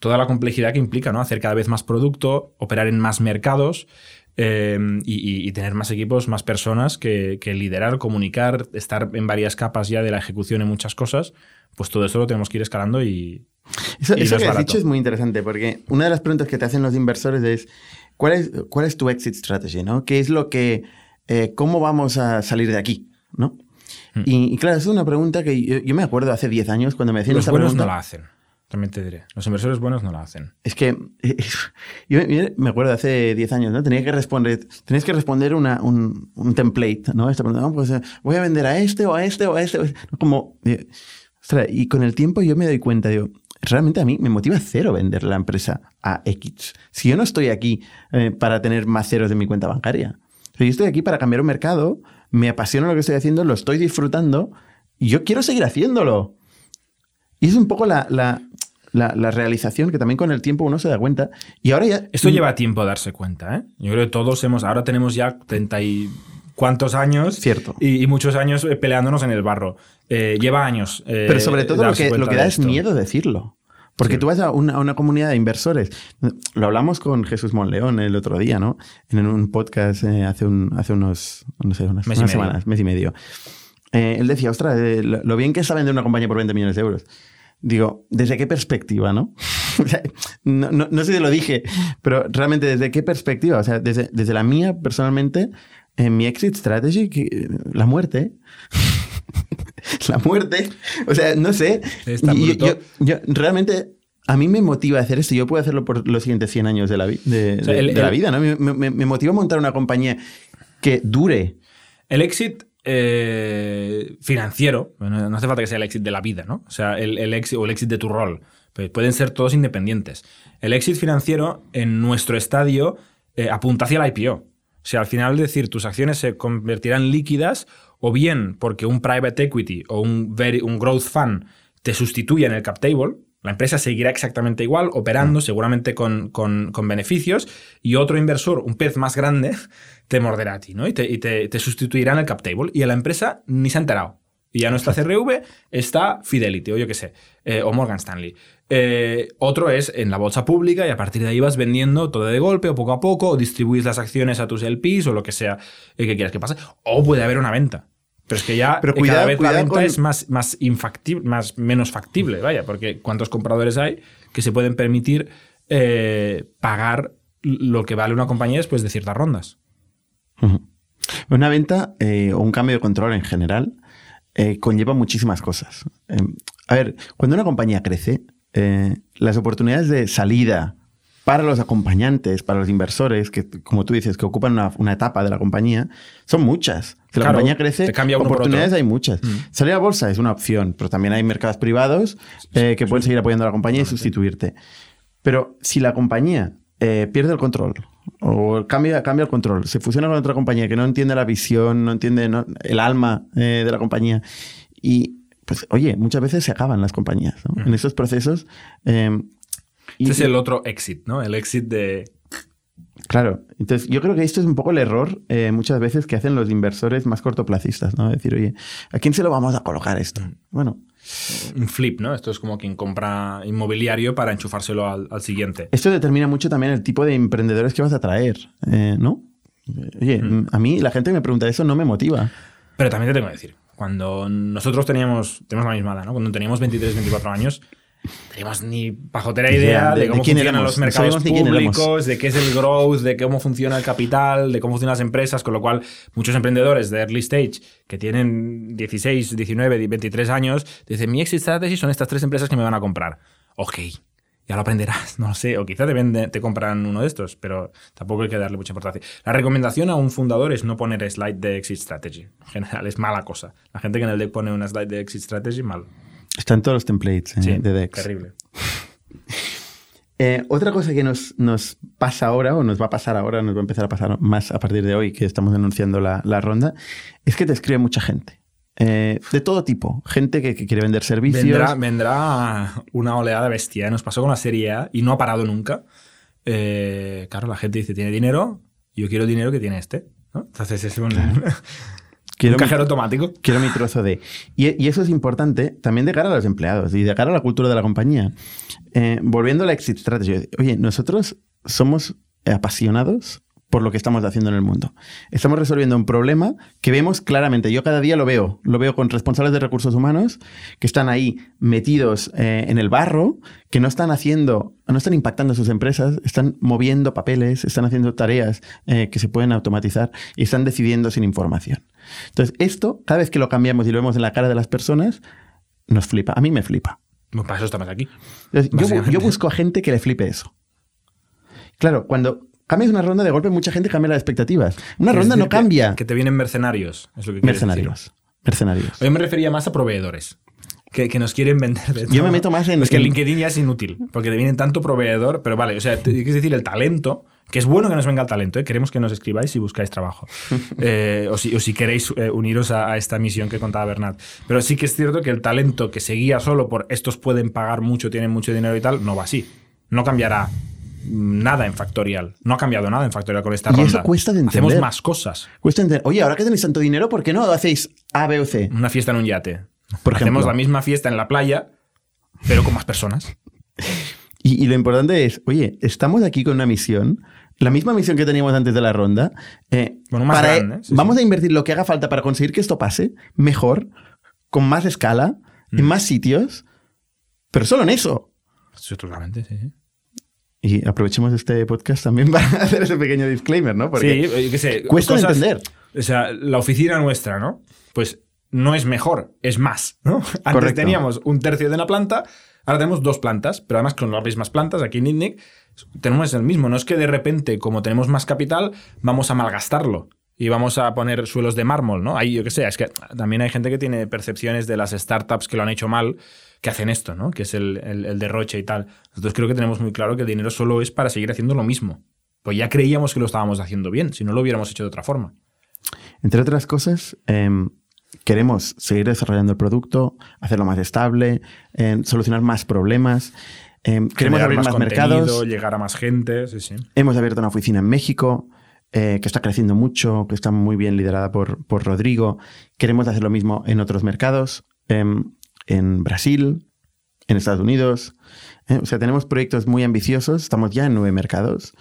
toda la complejidad que implica, ¿no? Hacer cada vez más producto, operar en más mercados. eh, y, y tener más equipos, más personas que, que liderar, comunicar, estar en varias capas ya de la ejecución en muchas cosas, pues todo eso lo tenemos que ir escalando y, Eso, Y eso no es que has dicho es muy interesante porque una de las preguntas que te hacen los inversores es ¿cuál es, cuál es tu exit strategy? ¿no? ¿Qué es lo que, eh, cómo vamos a salir de aquí? ¿no? Hmm. Y, y claro, es una pregunta que yo, yo me acuerdo hace 10 años cuando me hacían los esta buenos pregunta. no la hacen. También te diré. Los inversores buenos no la hacen. Es que eh, yo, me acuerdo hace 10 años, ¿no? Tenía que responder, tenías que responder una, un, un template, ¿no? Esta pregunta, no, pues eh, voy a vender a este o a este o a este. Como, eh, ostras, y con el tiempo yo me doy cuenta, digo, realmente a mí me motiva cero vender la empresa a X. Si yo no estoy aquí eh, para tener más ceros de mi cuenta bancaria. Sea, yo estoy aquí para cambiar un mercado, me apasiona lo que estoy haciendo, lo estoy disfrutando y yo quiero seguir haciéndolo. Y es un poco la, la, la- la realización que también con el tiempo uno se da cuenta. Y ahora ya. Esto lleva tiempo a darse cuenta, ¿eh? Yo creo que todos hemos. Ahora tenemos ya 30 y cuántos años. Cierto. Y, y muchos años eh, peleándonos en el barro. Eh, lleva años. eh, Pero sobre todo lo que, lo da es miedo decirlo. Porque Sí. tú vas a una, a una comunidad de inversores. Lo hablamos con Jesús Monleón el otro día, ¿no? En un podcast eh, hace, un, hace unos, no sé, unas, Mes unas semanas, mes y medio. Eh, él decía, ostras, eh, lo, bien que es vender una compañía por 20 millones de euros. Digo, ¿desde qué perspectiva, no? No, no- no sé si lo dije, pero realmente, ¿desde qué perspectiva? O sea, desde, desde la mía, personalmente, en mi exit strategy, que- la muerte. la muerte. O sea, no sé. Y- yo, yo- realmente, a mí me motiva hacer esto. Yo puedo hacerlo por los siguientes 100 años de la, vi- de, O sea, de- el- de la vida, ¿no? Me, me- me motiva montar una compañía que dure. El exit eh, financiero, no hace falta que sea el exit de la vida, ¿no? O sea, el, el exit o el exit de tu rol. Pues pueden ser todos independientes. El exit financiero en nuestro estadio eh, apunta hacia el IPO. O sea, al final decir, tus acciones se convertirán líquidas o bien porque un private equity o un, very- un growth fund te sustituya en el cap table. La empresa seguirá exactamente igual, operando, seguramente con, con- con beneficios, y otro inversor, un pez más grande, te morderá a ti, ¿no? Y te, y te- te sustituirá en el cap table. Y a la empresa ni se ha enterado. Y ya no está CRV, está Fidelity, o yo qué sé, eh, o Morgan Stanley. Eh, otro es en la bolsa pública y a partir de ahí vas vendiendo todo de golpe o poco a poco, o distribuyes las acciones a tus LPs o lo que sea eh, que quieras que pase. O puede haber una venta. Pero es que ya Pero cuidado- cada vez la venta con- es más, más infactible, más, menos factible, vaya, porque ¿cuántos compradores hay que se pueden permitir eh, pagar lo que vale una compañía después de ciertas rondas? Una venta eh, o un cambio de control en general eh, conlleva muchísimas cosas. Eh, a ver, cuando una compañía crece, eh, las oportunidades de salida para los acompañantes, para los inversores, que como tú dices, que ocupan una, una etapa de la compañía, son muchas. Si la Claro, compañía crece, cambia oportunidades hay muchas. Salir a bolsa es una opción, pero también hay mercados privados eh, que pueden seguir apoyando a la compañía y sustituirte. Pero si la compañía eh, pierde el control o cambia, cambia el control, se fusiona con otra compañía que no entiende la visión, no entiende no- el alma eh, de la compañía y pues oye, muchas veces se acaban las compañías ¿no? en esos procesos. eh, y- Este es el otro exit, ¿no? El exit de... Claro, entonces yo creo que esto es un poco el error eh, muchas veces que hacen los inversores más cortoplacistas, ¿no? Decir, oye, ¿a quién se lo vamos a colocar esto? Bueno, un flip, ¿no? Esto es como quien compra inmobiliario para enchufárselo al, al siguiente. esto determina mucho también el tipo de emprendedores que vas a traer, eh, ¿no? Oye, a mí la gente que me pregunta eso no me motiva. Pero también te tengo que decir, cuando nosotros teníamos, tenemos la misma edad, ¿no? Cuando teníamos 23, 24 años, no teníamos ni pajotera Idea de- de, de cómo quién funcionan éramos. los No mercados éramos. públicos, de qué es el growth, de cómo funciona el capital, de cómo funcionan las empresas, con lo cual muchos emprendedores de early stage que tienen 16, 19, 23 años, dicen, mi exit strategy son estas tres empresas que me van a comprar. Ok, ya lo aprenderás, no lo sé, o quizá te, vende- te compran uno de estos, pero tampoco hay que darle mucha importancia. La recomendación a un fundador es no poner slide de exit strategy. En general, es mala cosa. La gente que en el deck pone una slide de exit strategy, mal. Están todos los templates eh, Sí, de Dex. terrible. Eh, otra cosa que nos, nos pasa ahora, o nos va a pasar ahora, nos va a empezar a pasar más a partir de hoy que estamos anunciando la, la ronda, es que te escribe mucha gente. Eh, de todo tipo. Gente que, que quiere vender servicios. Vendrá, vendrá una oleada bestia. Nos pasó con la serie A y no ha parado nunca. Eh, claro, la gente dice, tiene dinero, yo quiero el dinero que tiene este. ¿no? Entonces es un... Quiero un mi- cajero automático. Quiero mi trozo de. Y, y eso es importante también de cara a los empleados y de cara a la cultura de la compañía. Eh, volviendo a la exit strategy. Oye, nosotros somos apasionados por lo que estamos haciendo en el mundo. Estamos resolviendo un problema que vemos claramente. Yo cada día lo veo. Lo veo con responsables de recursos humanos que están ahí metidos eh, en el barro, que no están haciendo, no están impactando sus empresas, están moviendo papeles, están haciendo tareas eh, que se pueden automatizar y están decidiendo sin información. Entonces, esto, cada vez que lo cambiamos y lo vemos en la cara de las personas, nos flipa. A mí me flipa. Bueno, para eso estamos aquí. Entonces, yo, busco a gente que le flipe eso. Claro, cuando cambias una ronda de golpe, mucha gente cambia las expectativas. Una Es ronda decir, no cambia. Que, te vienen mercenarios. Es lo que quieres decir. Mercenarios. Mercenarios. Yo me refería más a proveedores. Que, que nos quieren vender de Yo me todo. meto más en- Es que LinkedIn ya es inútil, porque te vienen tanto proveedor, pero vale, o sea, quieres decir el talento, que es bueno que nos venga el talento, ¿eh? queremos que nos escribáis si buscáis trabajo. Eh, o, si, o si queréis eh, uniros a, a esta misión que contaba Bernat. Pero sí que es cierto que el talento que se guía solo por estos pueden pagar mucho, tienen mucho dinero y tal, no va así. No cambiará nada en Factorial. No ha cambiado nada en Factorial con esta Y ronda. eso cuesta de Hacemos entender. más cosas. Cuesta entender, Oye, ahora que tenéis tanto dinero, ¿por qué no hacéis A, B o C? Una fiesta en un yate. Por Hacemos ejemplo. la misma fiesta en la playa, pero con más personas. Y, y lo importante es, oye, estamos aquí con una misión, la misma misión que teníamos antes de la ronda. eh, Bueno, más para- grande, sí, vamos sí. a invertir lo que haga falta para conseguir que esto pase mejor, con más escala, en Mm. más sitios, pero solo en eso. Sí, totalmente, sí. Y aprovechemos este podcast también para hacer ese pequeño disclaimer, ¿no? Porque sí, yo qué sé. cuesta cosas- entender. O sea, la oficina nuestra, ¿no? Pues no es mejor, es más, ¿no? Antes Correcto. teníamos un tercio de una planta, ahora tenemos dos plantas, pero además con las mismas plantas, aquí en ITNIC, tenemos el mismo. No es que de repente, como tenemos más capital, vamos a malgastarlo. Y vamos a poner suelos de mármol, ¿no? Ahí, yo qué sé, es que también hay gente que tiene percepciones de las startups que lo han hecho mal, que hacen esto, ¿no? Que es el, derroche y tal. Nosotros creo que tenemos muy claro que el dinero solo es para seguir haciendo lo mismo. Pues ya creíamos que lo estábamos haciendo bien, si no lo hubiéramos hecho de otra forma. Entre otras cosas, em, queremos seguir desarrollando el producto, hacerlo más estable, em, solucionar más problemas. Em, queremos abrir más, mercados. llegar a más gente, sí, sí. Hemos abierto una oficina en México eh, que está creciendo mucho, que está muy bien liderada por, por Rodrigo. Queremos hacer lo mismo en otros mercados, em, en Brasil, en Estados Unidos. Eh, o sea, tenemos proyectos muy ambiciosos, estamos ya en nueve mercados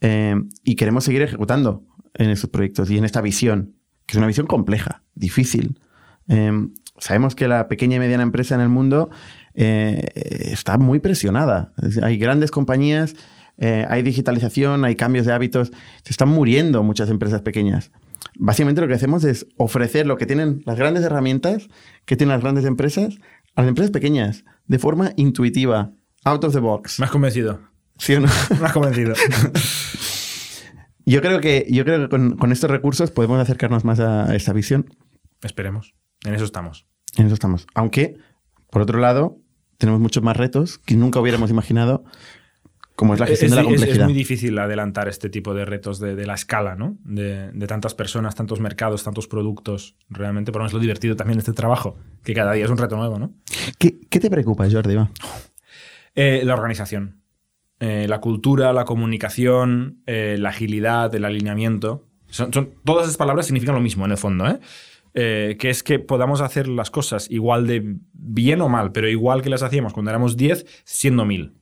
em, y queremos seguir ejecutando en estos proyectos y en esta visión, que es una visión compleja, difícil. Em, sabemos que la pequeña y mediana empresa en el mundo eh, está muy presionada. Hay grandes compañías, eh, hay digitalización, hay cambios de hábitos. Se están muriendo muchas empresas pequeñas. Básicamente lo que hacemos es ofrecer lo que tienen las grandes herramientas que tienen las grandes empresas a las empresas pequeñas de forma intuitiva, out of the box. Has convencido. ¿Sí o no? Has convencido. Yo creo que, yo creo que con, con estos recursos podemos acercarnos más a esta visión. Esperemos. En eso estamos. En eso estamos. Aunque, por otro lado, tenemos muchos más retos que nunca hubiéramos imaginado, como es la gestión Es, de la es- es complejidad. muy difícil adelantar este tipo de retos de, de la escala, ¿no? De, de tantas personas, tantos mercados, tantos productos. Realmente, por lo menos lo divertido también de este trabajo, que cada día es un reto nuevo, ¿no? ¿Qué, qué te preocupa, Jordi? Eh, la organización. Eh, la cultura, la comunicación, eh, la agilidad, el alineamiento. Son, son- todas esas palabras significan lo mismo en el fondo, ¿eh? Eh, que es que podamos hacer las cosas igual de bien o mal, pero igual que las hacíamos cuando éramos 10, siendo 1000.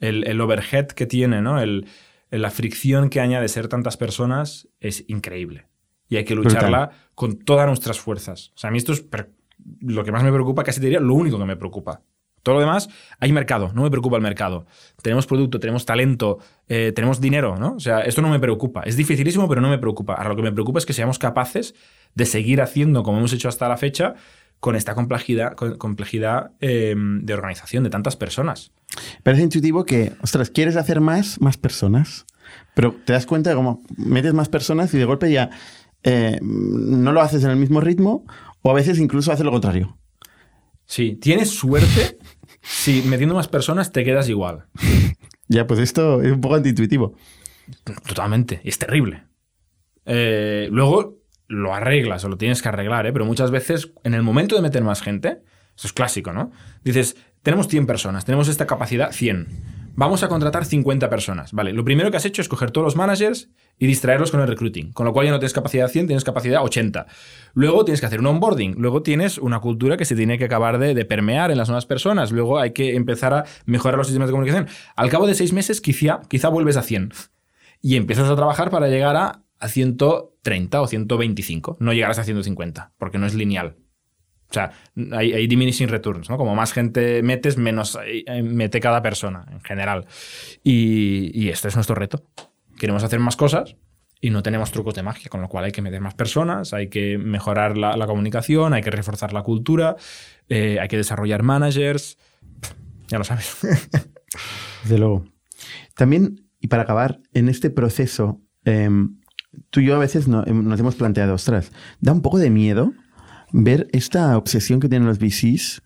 El, el overhead que tiene, ¿no? El, la fricción que añade ser tantas personas es increíble. Y hay que lucharla con todas nuestras fuerzas. O sea, a mí esto es lo que más me preocupa, casi te diría lo único que me preocupa. Todo lo demás, hay mercado, no me preocupa el mercado. Tenemos producto, tenemos talento, eh, tenemos dinero, ¿no? O sea, esto no me preocupa. Es dificilísimo, pero no me preocupa. Ahora, lo que me preocupa es que seamos capaces de seguir haciendo como hemos hecho hasta la fecha con esta complejidad, con- complejidad eh, de organización de tantas personas. Parece intuitivo que, ostras, quieres hacer más, más personas, pero te das cuenta de cómo metes más personas y de golpe ya eh, no lo haces en el mismo ritmo o a veces incluso haces lo contrario. Sí, tienes suerte si metiendo más personas te quedas igual. Ya, pues esto es un poco antiintuitivo. Totalmente. Es terrible. Eh, luego lo arreglas o lo tienes que arreglar, ¿eh? pero muchas veces en el momento de meter más gente, eso es clásico, ¿no? Dices, tenemos 100 personas, tenemos esta capacidad 100. vamos a contratar 50 personas. Vale, lo primero que has hecho es coger todos los managers y distraerlos con el recruiting. Con lo cual ya no tienes capacidad 100, tienes capacidad 80. Luego tienes que hacer un onboarding. Luego tienes una cultura que se tiene que acabar de, permear en las nuevas personas. Luego hay que empezar a mejorar los sistemas de comunicación. Al cabo de seis meses, quizá, quizá vuelves a 100. Y empiezas a trabajar para llegar a, a 130 o 125. No llegarás a 150, porque no es lineal. O sea, hay, diminishing returns, ¿no? Como más gente metes, menos eh, mete cada persona en general. Y, este es nuestro reto. Queremos hacer más cosas y no tenemos trucos de magia, con lo cual hay que meter más personas, hay que mejorar la, comunicación, hay que reforzar la cultura, eh, hay que desarrollar managers. Ya lo sabes. Desde luego. También, y para acabar, en este proceso, em, tú y yo a veces nos hemos planteado, ostras, da un poco de miedo ver esta obsesión que tienen los VCs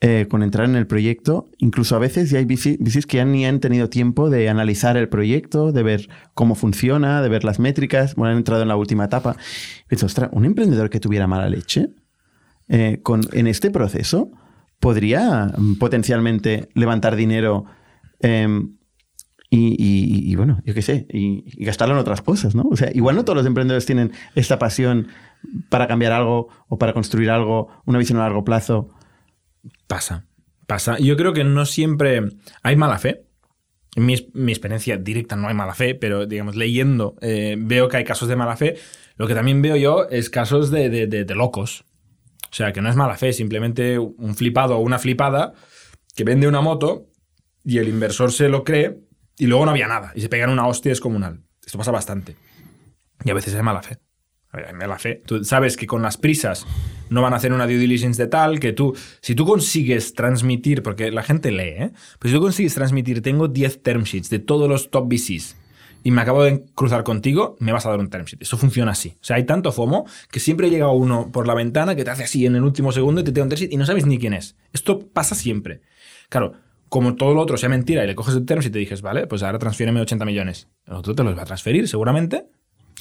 eh, con entrar en el proyecto. Incluso a veces ya hay VCs, que ya ni han tenido tiempo de analizar el proyecto, de ver cómo funciona, de ver las métricas. Bueno, han entrado en la última etapa. Ostras, un emprendedor que tuviera mala leche eh, con, en este proceso podría mm, potencialmente levantar dinero em, y, bueno, yo qué sé, y, gastarlo en otras cosas, ¿no? O sea, igual no todos los emprendedores tienen esta pasión para cambiar algo o para construir algo, una visión a largo plazo. Pasa, pasa. Yo creo que no siempre hay mala fe. En mi, experiencia directa no hay mala fe, pero digamos, leyendo eh, veo que hay casos de mala fe. Lo que también veo yo es casos de, locos. O sea, que no es mala fe, simplemente un flipado o una flipada que vende una moto y el inversor se lo cree y luego no había nada y se pegan una hostia descomunal. Esto pasa bastante. Y a veces es mala fe me la fe. Tú sabes que con las prisas no van a hacer una due diligence de tal que tú, si tú consigues transmitir, porque la gente lee, ¿eh? Pues si tú consigues transmitir, tengo 10 term sheets de todos los top VCs y me acabo de cruzar contigo, me vas a dar un term sheet. Eso funciona así. O sea, hay tanto FOMO que siempre llega uno por la ventana que te hace así en el último segundo y te da un term sheet y no sabes ni quién es. Esto pasa siempre. Claro, como todo lo otro sea mentira y le coges el term sheet y te dices, vale, pues ahora transfiéreme 80 millones. El otro te los va a transferir seguramente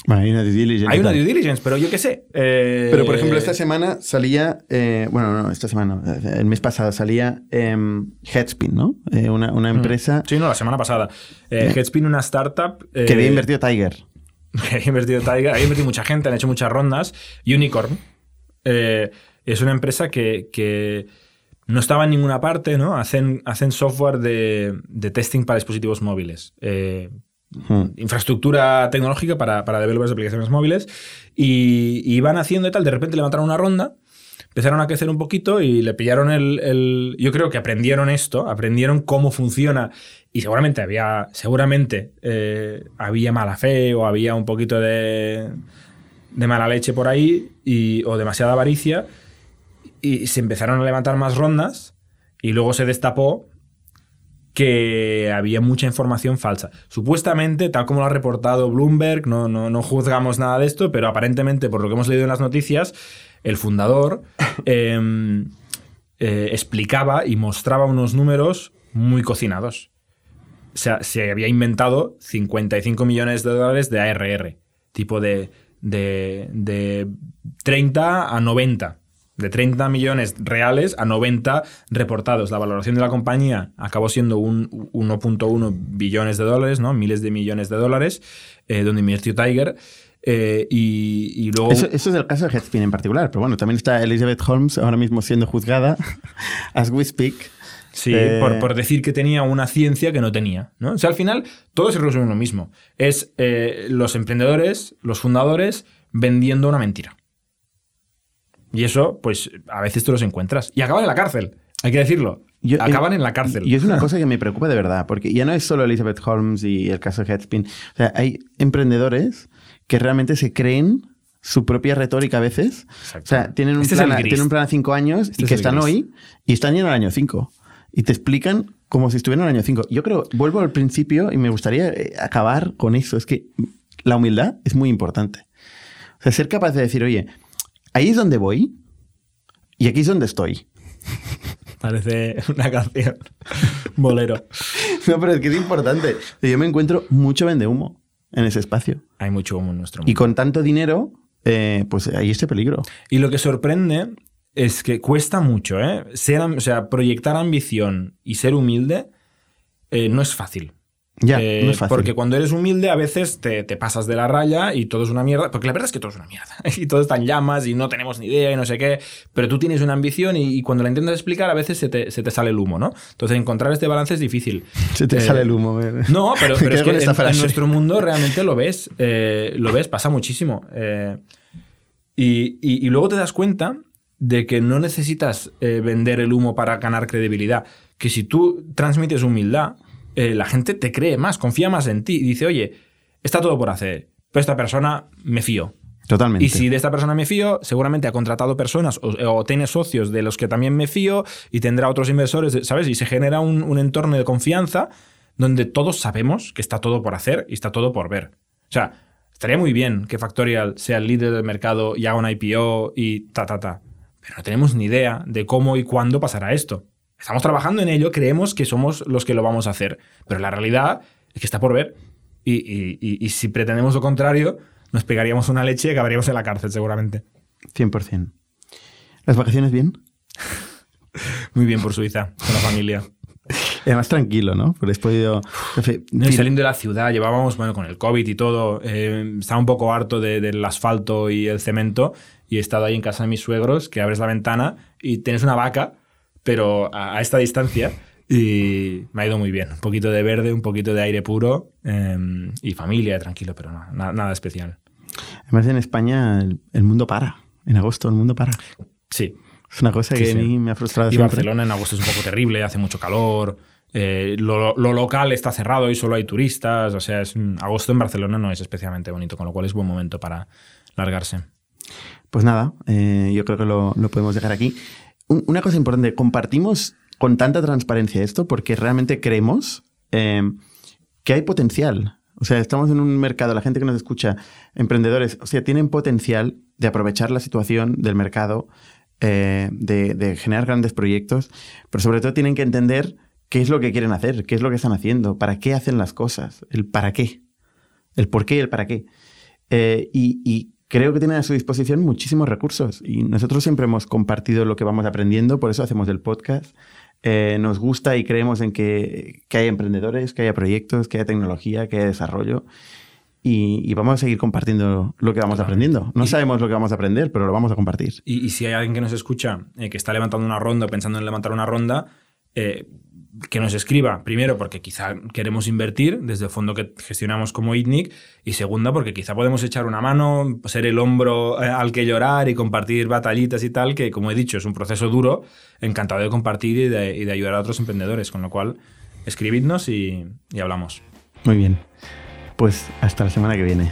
hay una due diligence. Hay una due diligence, pero yo qué sé. Eh, pero, por ejemplo, esta semana salía, eh, bueno, no, esta semana, el mes pasado salía em, Headspin, ¿no? Eh, una, una, mm. empresa... Sí, no, la semana pasada. Headspin, una startup... que había invertido Tiger. Que había invertido Tiger, había invertido mucha gente, han hecho muchas rondas. Unicorn. es una empresa que, que, no estaba en ninguna parte, ¿no? Hacen, hacen software de, de testing para dispositivos móviles. Infraestructura tecnológica para, para developers de aplicaciones móviles. Y, iban haciendo y tal, de repente levantaron una ronda, empezaron a crecer un poquito y le pillaron el, Yo creo que aprendieron esto, aprendieron cómo funciona y seguramente había, seguramente eh, había mala fe o había un poquito de, de mala leche por ahí y, o demasiada avaricia. Y se empezaron a levantar más rondas y luego se destapó que había mucha información falsa. Supuestamente, tal como lo ha reportado Bloomberg, no, no, no juzgamos nada de esto, pero aparentemente, por lo que hemos leído en las noticias, el fundador em, eh, explicaba y mostraba unos números muy cocinados. O sea, se había inventado 55 millones de dólares de ARR, tipo de, de, de 30 a 90 de 30 millones reales a 90 reportados. La valoración de la compañía acabó siendo un 1.1 billones de dólares, ¿no? Miles de millones de dólares, eh, donde invirtió Tiger. Eh, y, luego... Eso, es el caso de Headspin en particular, pero bueno, también está Elizabeth Holmes ahora mismo siendo juzgada, as we speak. Sí, eh, por, decir que tenía una ciencia que no tenía. ¿no? O sea, al final todo se resume en lo mismo. Es los emprendedores, los fundadores, vendiendo una mentira. Y eso, pues a veces tú los encuentras. Y acaban en la cárcel, hay que decirlo. acaban en la cárcel. Y es una cosa que me preocupa de verdad, porque ya no es solo Elizabeth Holmes y el caso Headspin. O sea, hay emprendedores que realmente se creen su propia retórica a veces. O sea, tienen un, este plan, tienen un plan a cinco años este y que están hoy y están en el año cinco. Y te explican como si estuvieran en el año cinco. Yo creo, vuelvo al principio y me gustaría eh, acabar con eso. Es que la humildad es muy importante. O sea, ser capaz de decir, oye, ahí es donde voy y aquí es donde estoy. Parece una canción. Bolero. No, pero es que es importante. Yo me encuentro mucho vende humo en ese espacio. Hay mucho humo en nuestro mundo. Y con tanto dinero, eh, pues hay este peligro. Y lo que sorprende es que cuesta mucho, ¿eh? Ser, o sea, proyectar ambición y ser humilde eh, no es fácil. Ya, Eh, no es fácil. Porque cuando eres humilde a veces te, te pasas de la raya y todo es una mierda. Porque la verdad es que todo es una mierda. Y todo está en llamas y no tenemos ni idea y no sé qué. Pero tú tienes una ambición y, y cuando la intentas explicar a veces se te, se te sale el humo, ¿no? Entonces encontrar este balance es difícil. Se te Eh, sale el humo. eh. No, pero, es que en, nuestro mundo realmente lo ves. eh, lo ves, pasa muchísimo. Eh, y, y- y luego te das cuenta de que no necesitas vender el humo para ganar credibilidad. Que si tú transmites humildad, eh, la gente te cree más, confía más en ti y dice, oye, está todo por hacer, pero esta persona me fío. Totalmente. Y si de esta persona me fío, seguramente ha contratado personas o, o tiene socios de los que también me fío y tendrá otros inversores, ¿sabes? Y se genera un, un entorno de confianza donde todos sabemos que está todo por hacer y está todo por ver. O sea, estaría muy bien que Factorial sea el líder del mercado y haga un IPO y ta, ta, ta. Pero no tenemos ni idea de cómo y cuándo pasará esto. Estamos trabajando en ello, creemos que somos los que lo vamos a hacer. Pero la realidad es que está por ver. Y, y- y- y si pretendemos lo contrario, nos pegaríamos una leche y acabaríamos en la cárcel, seguramente. 100%. ¿Las vacaciones bien? Muy bien por Suiza, con la familia. Y además tranquilo, ¿no? Porque has podido... No, saliendo de la ciudad, llevábamos, bueno, con el COVID y todo, eh, estaba un poco harto de- del asfalto y el cemento y he estado ahí en casa de mis suegros, que abres la ventana y tienes una vaca, pero a, a esta distancia y me ha ido muy bien. Un poquito de verde, un poquito de aire puro eh, y familia, tranquilo, pero no, na- nada especial. Además en España el, el mundo para. En agosto el mundo para. Sí, Es una cosa Sí, que sí. a mí me ha frustrado Y siempre. Barcelona en agosto es un poco terrible, hace mucho calor. eh, lo, lo local está cerrado y solo hay turistas. O sea, es, agosto en Barcelona no es especialmente bonito, con lo cual es buen momento para largarse. Pues nada, eh, yo creo que lo, lo podemos dejar aquí. Un- una cosa importante, compartimos con tanta transparencia esto porque realmente creemos eh, que hay potencial. O sea, estamos en un mercado, la gente que nos escucha, emprendedores, o sea, tienen potencial de aprovechar la situación del mercado, eh, de, generar grandes proyectos, pero sobre todo tienen que entender qué es lo que quieren hacer, qué es lo que están haciendo, para qué hacen las cosas, el para qué, el por qué y el para qué. Eh, creo que tienen a su disposición muchísimos recursos. Y nosotros siempre hemos compartido lo que vamos aprendiendo, por eso hacemos el podcast. Eh, nos gusta y creemos en que, que haya emprendedores, que haya proyectos, que haya tecnología, que haya desarrollo. Y, y vamos a seguir compartiendo lo que vamos aprendiendo. No sabemos lo que vamos a aprender, pero lo vamos a compartir. Y, y si hay alguien que nos escucha eh, que está levantando una ronda o pensando en levantar una ronda, eh, que nos escriba, primero porque quizá queremos invertir desde el fondo que gestionamos como ITNIC y segunda porque quizá podemos echar una mano, ser el hombro eh, al que llorar y compartir batallitas y tal, que como he dicho es un proceso duro, encantado de compartir y de, y de ayudar a otros emprendedores, con lo cual escribidnos y, y hablamos. Muy bien. Pues hasta la semana que viene.